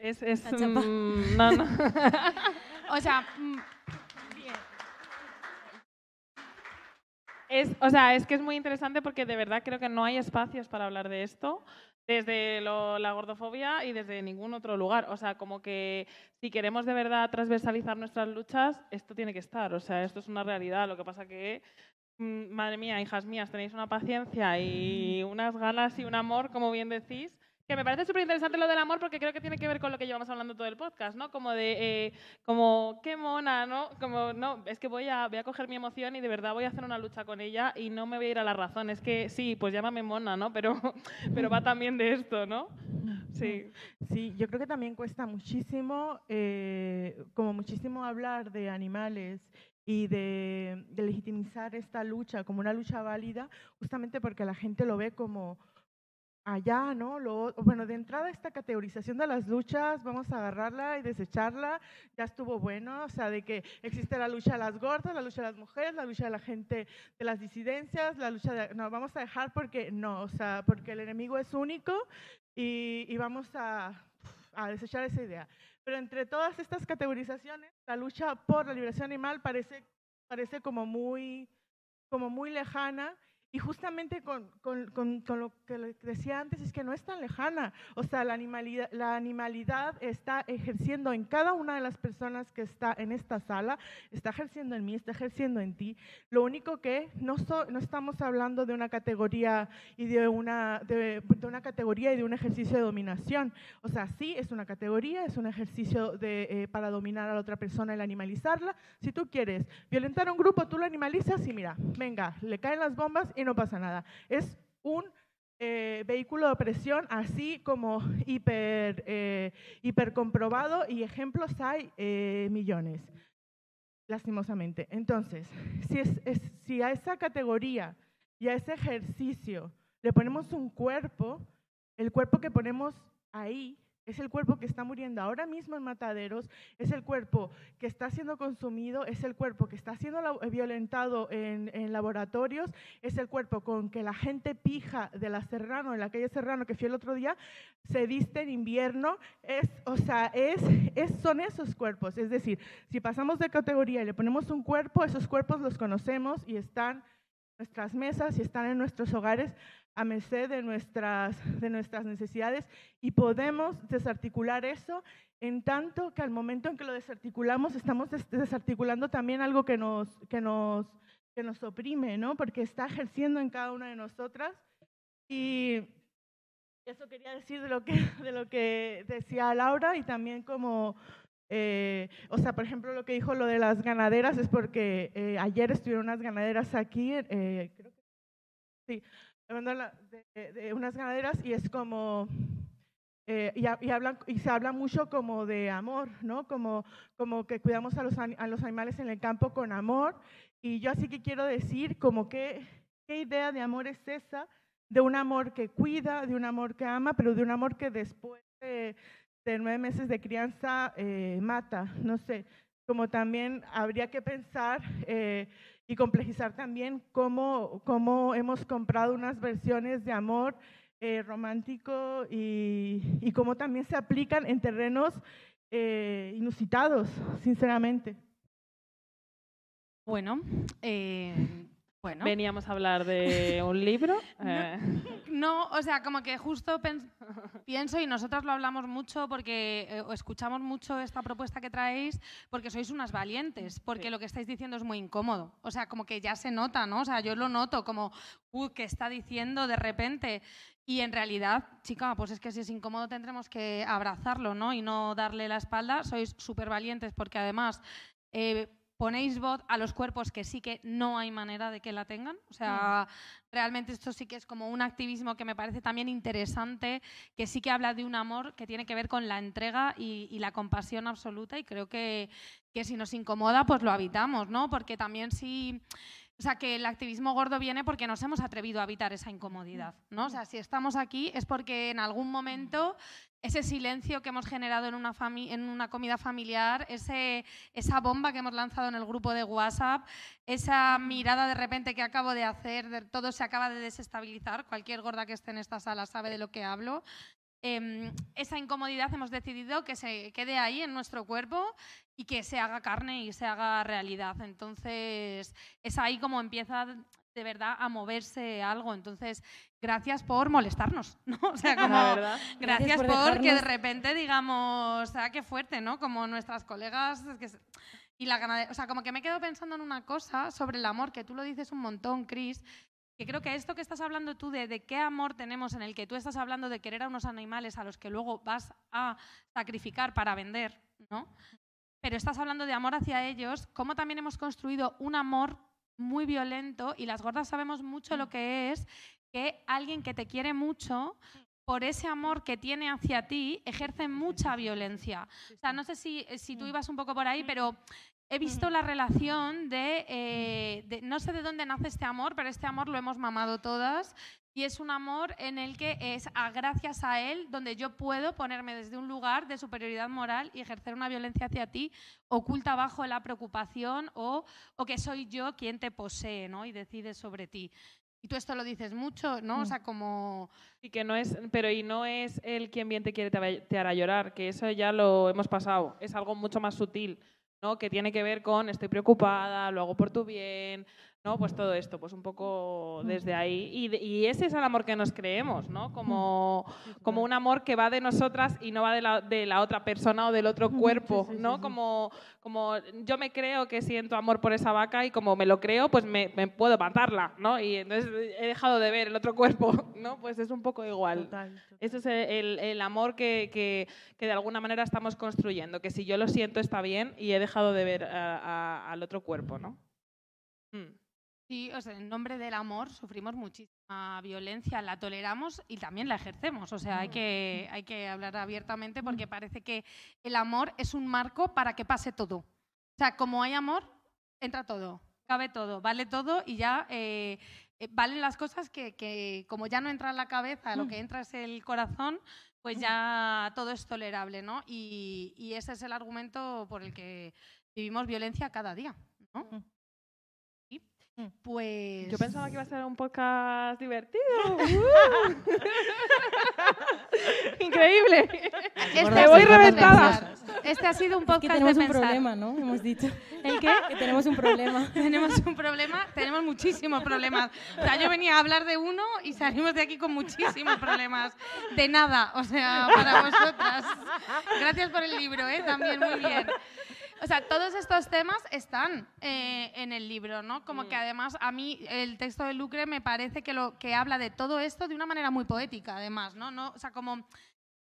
Es, mm, no, no. O sea, mm, Es, o sea, es que es muy interesante porque de verdad creo que no hay espacios para hablar de esto desde lo- la gordofobia y desde ningún otro lugar. O sea, como que si queremos de verdad transversalizar nuestras luchas, esto tiene que estar. O sea, esto es una realidad. Lo que pasa que, mm, madre mía, hijas mías, tenéis una paciencia y unas ganas y un amor, como bien decís. Que me parece súper interesante lo del amor porque creo que tiene que ver con lo que llevamos hablando todo el podcast, ¿no? Como de, eh, como, qué mona, ¿no? Como, no, es que voy a, voy a coger mi emoción y de verdad voy a hacer una lucha con ella y no me voy a ir a la razón. Es que sí, pues llámame mona, ¿no? Pero, pero va también de esto, ¿no? Sí. Sí, yo creo que también cuesta muchísimo, eh, como muchísimo hablar de animales y de, de legitimizar esta lucha como una lucha válida, justamente porque la gente lo ve como allá, ¿no? Lo, bueno, de entrada esta categorización de las luchas, vamos a agarrarla y desecharla, ya estuvo bueno, o sea, de que existe la lucha de las gordas, la lucha de las mujeres, la lucha de la gente de las disidencias, la lucha de... No, vamos a dejar porque no, o sea, porque el enemigo es único y, y vamos a, a desechar esa idea. Pero entre todas estas categorizaciones, la lucha por la liberación animal parece, parece como, muy, como muy lejana. Y justamente con, con- con- con lo que decía antes, es que no es tan lejana. O sea, la animalidad, la animalidad está ejerciendo en cada una de las personas que está en esta sala, está ejerciendo en mí, está ejerciendo en ti. Lo único que no, so- no estamos hablando de una categoría y de una, de, de una categoría y de un ejercicio de dominación. O sea, sí es una categoría, es un ejercicio de, eh, para dominar a la otra persona, el animalizarla. Si tú quieres violentar a un grupo, tú lo animalizas y mira, venga, le caen las bombas y no pasa nada. Es un eh, vehículo de opresión así como hiper, eh, hiper comprobado y ejemplos hay eh, millones, lastimosamente. Entonces, si, es- si a esa categoría y a ese ejercicio le ponemos un cuerpo, el cuerpo que ponemos ahí es el cuerpo que está muriendo ahora mismo en mataderos, es el cuerpo que está siendo consumido, es el cuerpo que está siendo la- violentado en, en laboratorios, es el cuerpo con que la gente pija de la Serrano, en la calle Serrano que fui el otro día, se viste en invierno, es, o sea, es, es- son esos cuerpos. Es decir, si pasamos de categoría y le ponemos un cuerpo, esos cuerpos los conocemos y están en nuestras mesas y están en nuestros hogares a merced de nuestras, de nuestras necesidades y podemos desarticular eso en tanto que al momento en que lo desarticulamos estamos des- desarticulando también algo que nos, que nos, que nos oprime, ¿no? Porque está ejerciendo en cada una de nosotras y eso quería decir de lo que, de lo que decía Laura y también como, eh, o sea, por ejemplo, lo que dijo lo de las ganaderas es porque eh, ayer estuvieron unas ganaderas aquí, eh, creo que sí, de, de unas ganaderas y es como, eh, y, y hablan, y se habla mucho como de amor, ¿no? Como, como que cuidamos a los, a los animales en el campo con amor. Y yo así que quiero decir como que, ¿qué idea de amor es esa? De un amor que cuida, de un amor que ama, pero de un amor que después de, de nueve meses de crianza eh, mata, no sé. Como también habría que pensar eh, y complejizar también cómo, cómo hemos comprado unas versiones de amor eh, romántico y, cómo también se aplican en terrenos eh, inusitados, sinceramente. Bueno, eh, bueno. Veníamos a hablar de un libro. eh, No, o sea, como que justo pienso, y nosotras lo hablamos mucho porque eh, o escuchamos mucho esta propuesta que traéis, porque sois unas valientes, porque Sí. lo que estáis diciendo es muy incómodo. O sea, como que ya se nota, ¿no? O sea, yo lo noto como, uy, ¿qué está diciendo de repente? Y en realidad, chica, pues es que si es incómodo tendremos que abrazarlo, ¿no? Y no darle la espalda. Sois súper valientes porque además... eh, ponéis voz a los cuerpos que sí que no hay manera de que la tengan. O sea, realmente esto sí que es como un activismo que me parece también interesante, que sí que habla de un amor que tiene que ver con la entrega y, y la compasión absoluta y creo que, que si nos incomoda, pues lo habitamos, ¿no? Porque también si... O sea, que el activismo gordo viene porque nos hemos atrevido a evitar esa incomodidad, ¿no? O sea, si estamos aquí es porque en algún momento ese silencio que hemos generado en una, comida familiar, ese, esa bomba que hemos lanzado en el grupo de WhatsApp, esa mirada de repente que acabo de hacer, todo se acaba de desestabilizar, cualquier gorda que esté en esta sala sabe de lo que hablo. Em, esa incomodidad hemos decidido que se quede ahí en nuestro cuerpo y que se haga carne y se haga realidad. Entonces, es ahí como empieza de verdad a moverse algo. Entonces, gracias por molestarnos, ¿no? O sea, como, gracias, Gracias por por que de repente digamos, ah, qué fuerte, ¿no? Como nuestras colegas que se- y la o sea, como que me quedo pensando en una cosa sobre el amor, que tú lo dices un montón, Chris, que creo que esto que estás hablando tú de, de qué amor tenemos en el que tú estás hablando de querer a unos animales a los que luego vas a sacrificar para vender, ¿no? Pero estás hablando de amor hacia ellos, cómo también hemos construido un amor muy violento y las gordas sabemos mucho lo que es que alguien que te quiere mucho por ese amor que tiene hacia ti, ejerce mucha violencia. O sea, no sé si, si tú ibas un poco por ahí, pero he visto la relación de, eh, de- no sé de dónde nace este amor, pero este amor lo hemos mamado todas y es un amor en el que es a gracias a él donde yo puedo ponerme desde un lugar de superioridad moral y ejercer una violencia hacia ti oculta bajo la preocupación o, o que soy yo quien te posee ¿no? y decide sobre ti. Y tú esto lo dices mucho, ¿no? O sea, como... Y que no es, pero y no es el quien bien te quiere te hará llorar, que eso ya lo hemos pasado. Es algo mucho más sutil, ¿no? Que tiene que ver con estoy preocupada, lo hago por tu bien, ¿no? Pues todo esto, pues un poco desde ahí. Y, y ese es el amor que nos creemos, ¿no? Como, como un amor que va de nosotras y no va de la, de la otra persona o del otro cuerpo, ¿no? Como, como yo me creo que siento amor por esa vaca y como me lo creo, pues me, me puedo matarla, ¿no? Y entonces he dejado de ver el otro cuerpo, ¿no? Pues es un poco igual. Total, Ese es el, el amor que, que- que de alguna manera estamos construyendo, que si yo lo siento está bien y he dejado de ver a- a- al otro cuerpo, ¿no? Mm. Sí, o sea, en nombre del amor sufrimos muchísima violencia, la toleramos y también la ejercemos. O sea, hay que, hay que hablar abiertamente porque parece que el amor es un marco para que pase todo. O sea, como hay amor, entra todo, cabe todo, vale todo y ya eh, eh, valen las cosas que, que como ya no entra en la cabeza, lo que entra es el corazón, pues ya todo es tolerable, ¿no? Y, y ese es el argumento por el que vivimos violencia cada día, ¿no? Sí. Pues... Yo pensaba que iba a ser un podcast divertido. Increíble. Este Gordas ha y sido gordas reventada. Este ha sido un Es que podcast tenemos de un pensar. problema, ¿no? Hemos dicho. ¿El qué? Que tenemos un problema. Tenemos un problema, tenemos muchísimos problemas. O sea, yo venía a hablar de uno y salimos de aquí con muchísimos problemas. De nada, o sea, para vosotras. Gracias por el libro, ¿eh? También, muy bien. O sea, todos estos temas están eh, en el libro, ¿no? Como que además a mí el texto de Lucre me parece que, lo, que habla de todo esto de una manera muy poética, además, ¿no? no o sea, como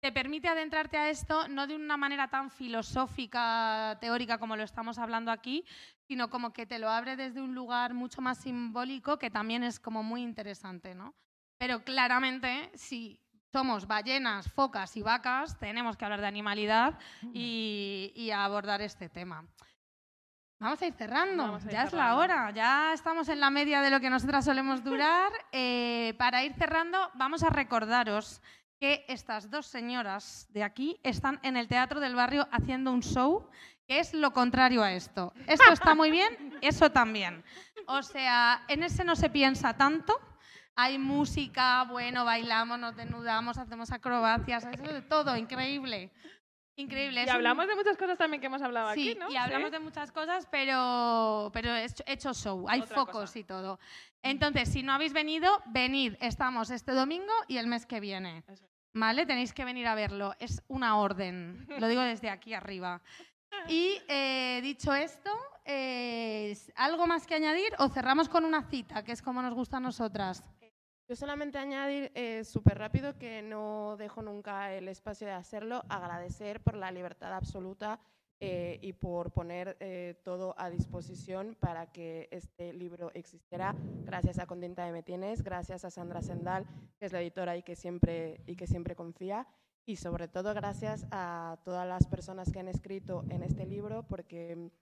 te permite adentrarte a esto no de una manera tan filosófica, teórica como lo estamos hablando aquí, sino como que te lo abre desde un lugar mucho más simbólico que también es como muy interesante, ¿no? Pero claramente, si somos ballenas, focas y vacas, tenemos que hablar de animalidad y, y abordar este tema. Vamos a ir cerrando, Vamos a ir ya es la hora, ya estamos en la media de lo que nosotras solemos durar. Eh, para ir cerrando, vamos a recordaros que estas dos señoras de aquí están en el Teatro del Barrio haciendo un show que es lo contrario a esto. Esto está muy bien, eso también. O sea, en ese no se piensa tanto. Hay música, bueno, bailamos, nos desnudamos, hacemos acrobacias, eso de todo, increíble. Increíble. Y hablamos de muchas cosas también que hemos hablado Sí, aquí, ¿no? y hablamos de muchas cosas, pero, pero he hecho- he hecho show, hay Otra focos cosa. y todo. Entonces, si no habéis venido, venid. Estamos este domingo y el mes que viene. Eso. ¿Vale? Tenéis que venir a verlo. Es una orden. Lo digo desde aquí arriba. Y eh, dicho esto, eh, ¿algo más que añadir o cerramos con una cita, que es como nos gusta a nosotras? Yo solamente añadir eh, súper rápido que no dejo nunca el espacio de hacerlo, agradecer por la libertad absoluta eh, y por poner eh, todo a disposición para que este libro existiera. Gracias a Condinta de Metienes, gracias a Sandra Sendal, que es la editora y que siempre, y que siempre confía, y sobre todo gracias a todas las personas que han escrito en este libro, porque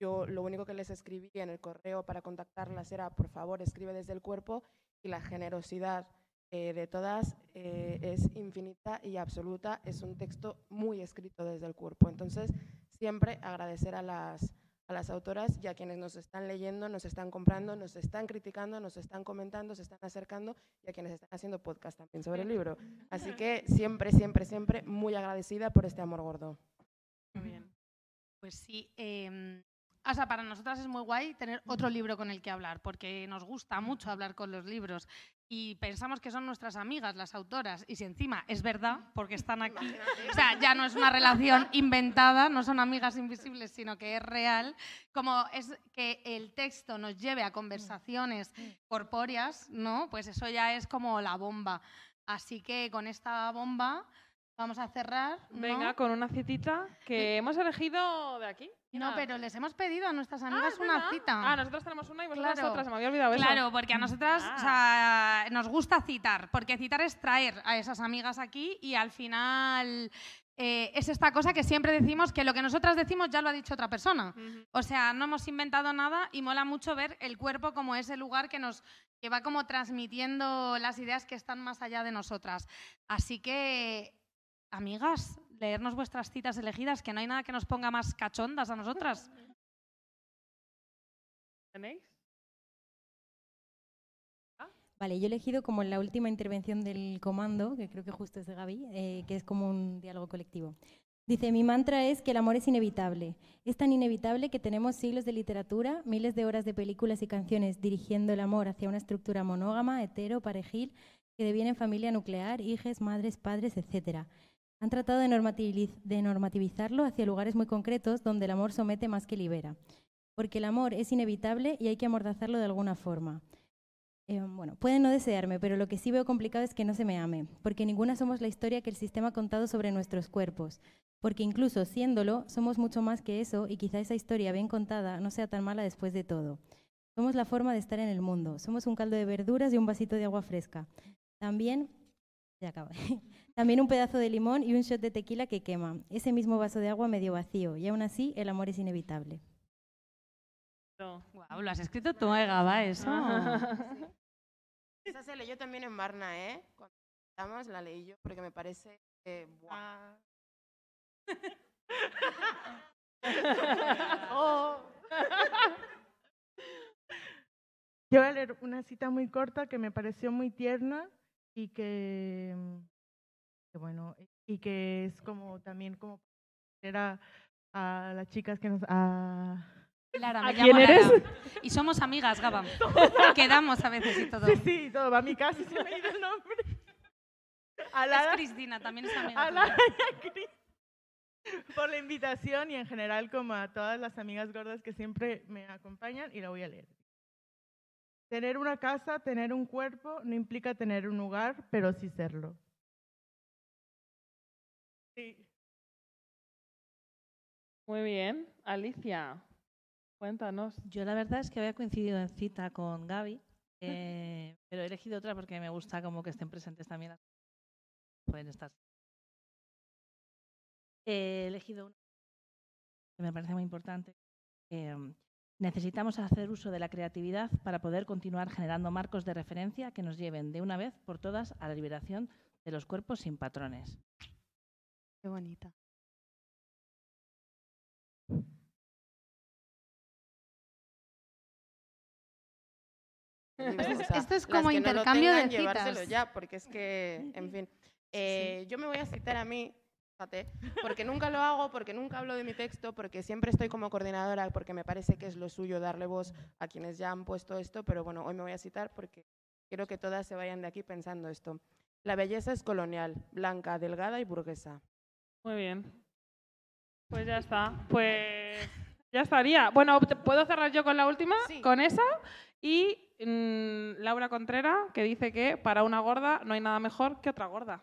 yo lo único que les escribí en el correo para contactarlas era, por favor, escribe desde el cuerpo, y la generosidad eh, de todas eh, es infinita y absoluta. Es un texto muy escrito desde el cuerpo. Entonces, siempre agradecer a las, a las autoras y a quienes nos están leyendo, nos están comprando, nos están criticando, nos están comentando, se están acercando y a quienes están haciendo podcast también sobre el libro. Así que siempre, siempre, siempre muy agradecida por este amor gordo. Muy bien. Pues sí, eh, o sea, para nosotras es muy guay tener otro libro con el que hablar, porque nos gusta mucho hablar con los libros y pensamos que son nuestras amigas, las autoras, y si encima es verdad, porque están aquí, o sea, ya no es una relación inventada, no son amigas invisibles, sino que es real, como es que el texto nos lleve a conversaciones corpóreas, ¿no? Pues eso ya es como la bomba. Así que con esta bomba vamos a cerrar. ¿no? Venga, con una citita que hemos elegido de aquí. No, Mira. pero les hemos pedido a nuestras Ah, amigas una verdad. cita. Ah, nosotros tenemos una y vosotras Claro. otras. Se me había olvidado eso. Claro, porque a nosotras o sea, nos gusta citar, porque citar es traer a esas amigas aquí y al final eh, es esta cosa que siempre decimos que lo que nosotras decimos ya lo ha dicho otra persona. O sea, no hemos inventado nada y mola mucho ver el cuerpo como ese lugar que nos que va como transmitiendo las ideas que están más allá de nosotras. Así que, amigas, leernos vuestras citas elegidas, que no hay nada que nos ponga más cachondas a nosotras. ¿Tenéis? Vale, yo he elegido como la última intervención del comando, que creo que justo es de Gaby, eh, que es como un diálogo colectivo. Dice, mi mantra es que el amor es inevitable. Es tan inevitable que tenemos siglos de literatura, miles de horas de películas y canciones dirigiendo el amor hacia una estructura monógama, hetero, parejil, que deviene en familia nuclear, hijes, madres, padres, etc. Han tratado de, normativiz- de normativizarlo hacia lugares muy concretos donde el amor somete más que libera. Porque el amor es inevitable y hay que amordazarlo de alguna forma. Eh, bueno, pueden no desearme, pero lo que sí veo complicado es que no se me ame, porque ninguna somos la historia que el sistema ha contado sobre nuestros cuerpos, porque incluso siéndolo, somos mucho más que eso y quizá esa historia bien contada no sea tan mala después de todo. Somos la forma de estar en el mundo, somos un caldo de verduras y un vasito de agua fresca. También, ya acaba. También un pedazo de limón y un shot de tequila que quema, ese mismo vaso de agua medio vacío, y aún así el amor es inevitable. Guau, lo has escrito tú, eh, Gaba, eso. Esa se leyó también en Barna, ¿eh? Cuando estamos, la leí yo porque me parece... eh, buah. Oh. Yo voy a leer una cita muy corta que me pareció muy tierna y que, que bueno, y que es como también como era a las chicas que nos a Lara, ¿A me quién llamo eres? Lara. Y somos amigas, Gaba. Quedamos a veces y todo. Sí, sí, todo, a mí casi se me ha ido el nombre. A Es Cristina, también es amiga. a. Lara y a Cris por la invitación y en general como a todas las amigas gordas que siempre me acompañan y la voy a leer. Tener una casa, tener un cuerpo, no implica tener un hogar, pero sí serlo. Sí. Muy bien. Alicia, cuéntanos. Yo la verdad es que había coincidido en cita con Gaby, eh, pero he elegido otra porque me gusta como que estén presentes también las pueden estar. He elegido una que me parece muy importante. mm, necesitamos hacer uso de la creatividad para poder continuar generando marcos de referencia que nos lleven de una vez por todas a la liberación de los cuerpos sin patrones. Qué bonita. Esto es- como que no intercambio de tengan, llevárselo citas. ya, porque es que, en fin. Eh, Yo me voy a citar a mí, fíjate, porque nunca lo hago, porque nunca hablo de mi texto, porque siempre estoy como coordinadora, porque me parece que es lo suyo darle voz a quienes ya han puesto esto, pero bueno, hoy me voy a citar porque quiero que todas se vayan de aquí pensando esto. La belleza es colonial, blanca, delgada y burguesa. Muy bien. Pues ya está. Pues ya estaría. Bueno, ¿te- ¿puedo cerrar yo con la última? Sí. Con esa. Y mm, Laura Contrera, que dice que para una gorda no hay nada mejor que otra gorda.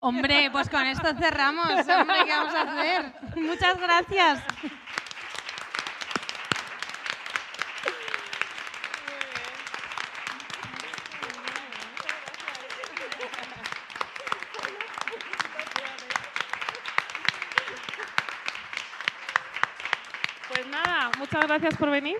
Hombre, pues con esto cerramos. Hombre, ¿qué vamos a hacer? Muchas gracias. Pues nada, muchas gracias por venir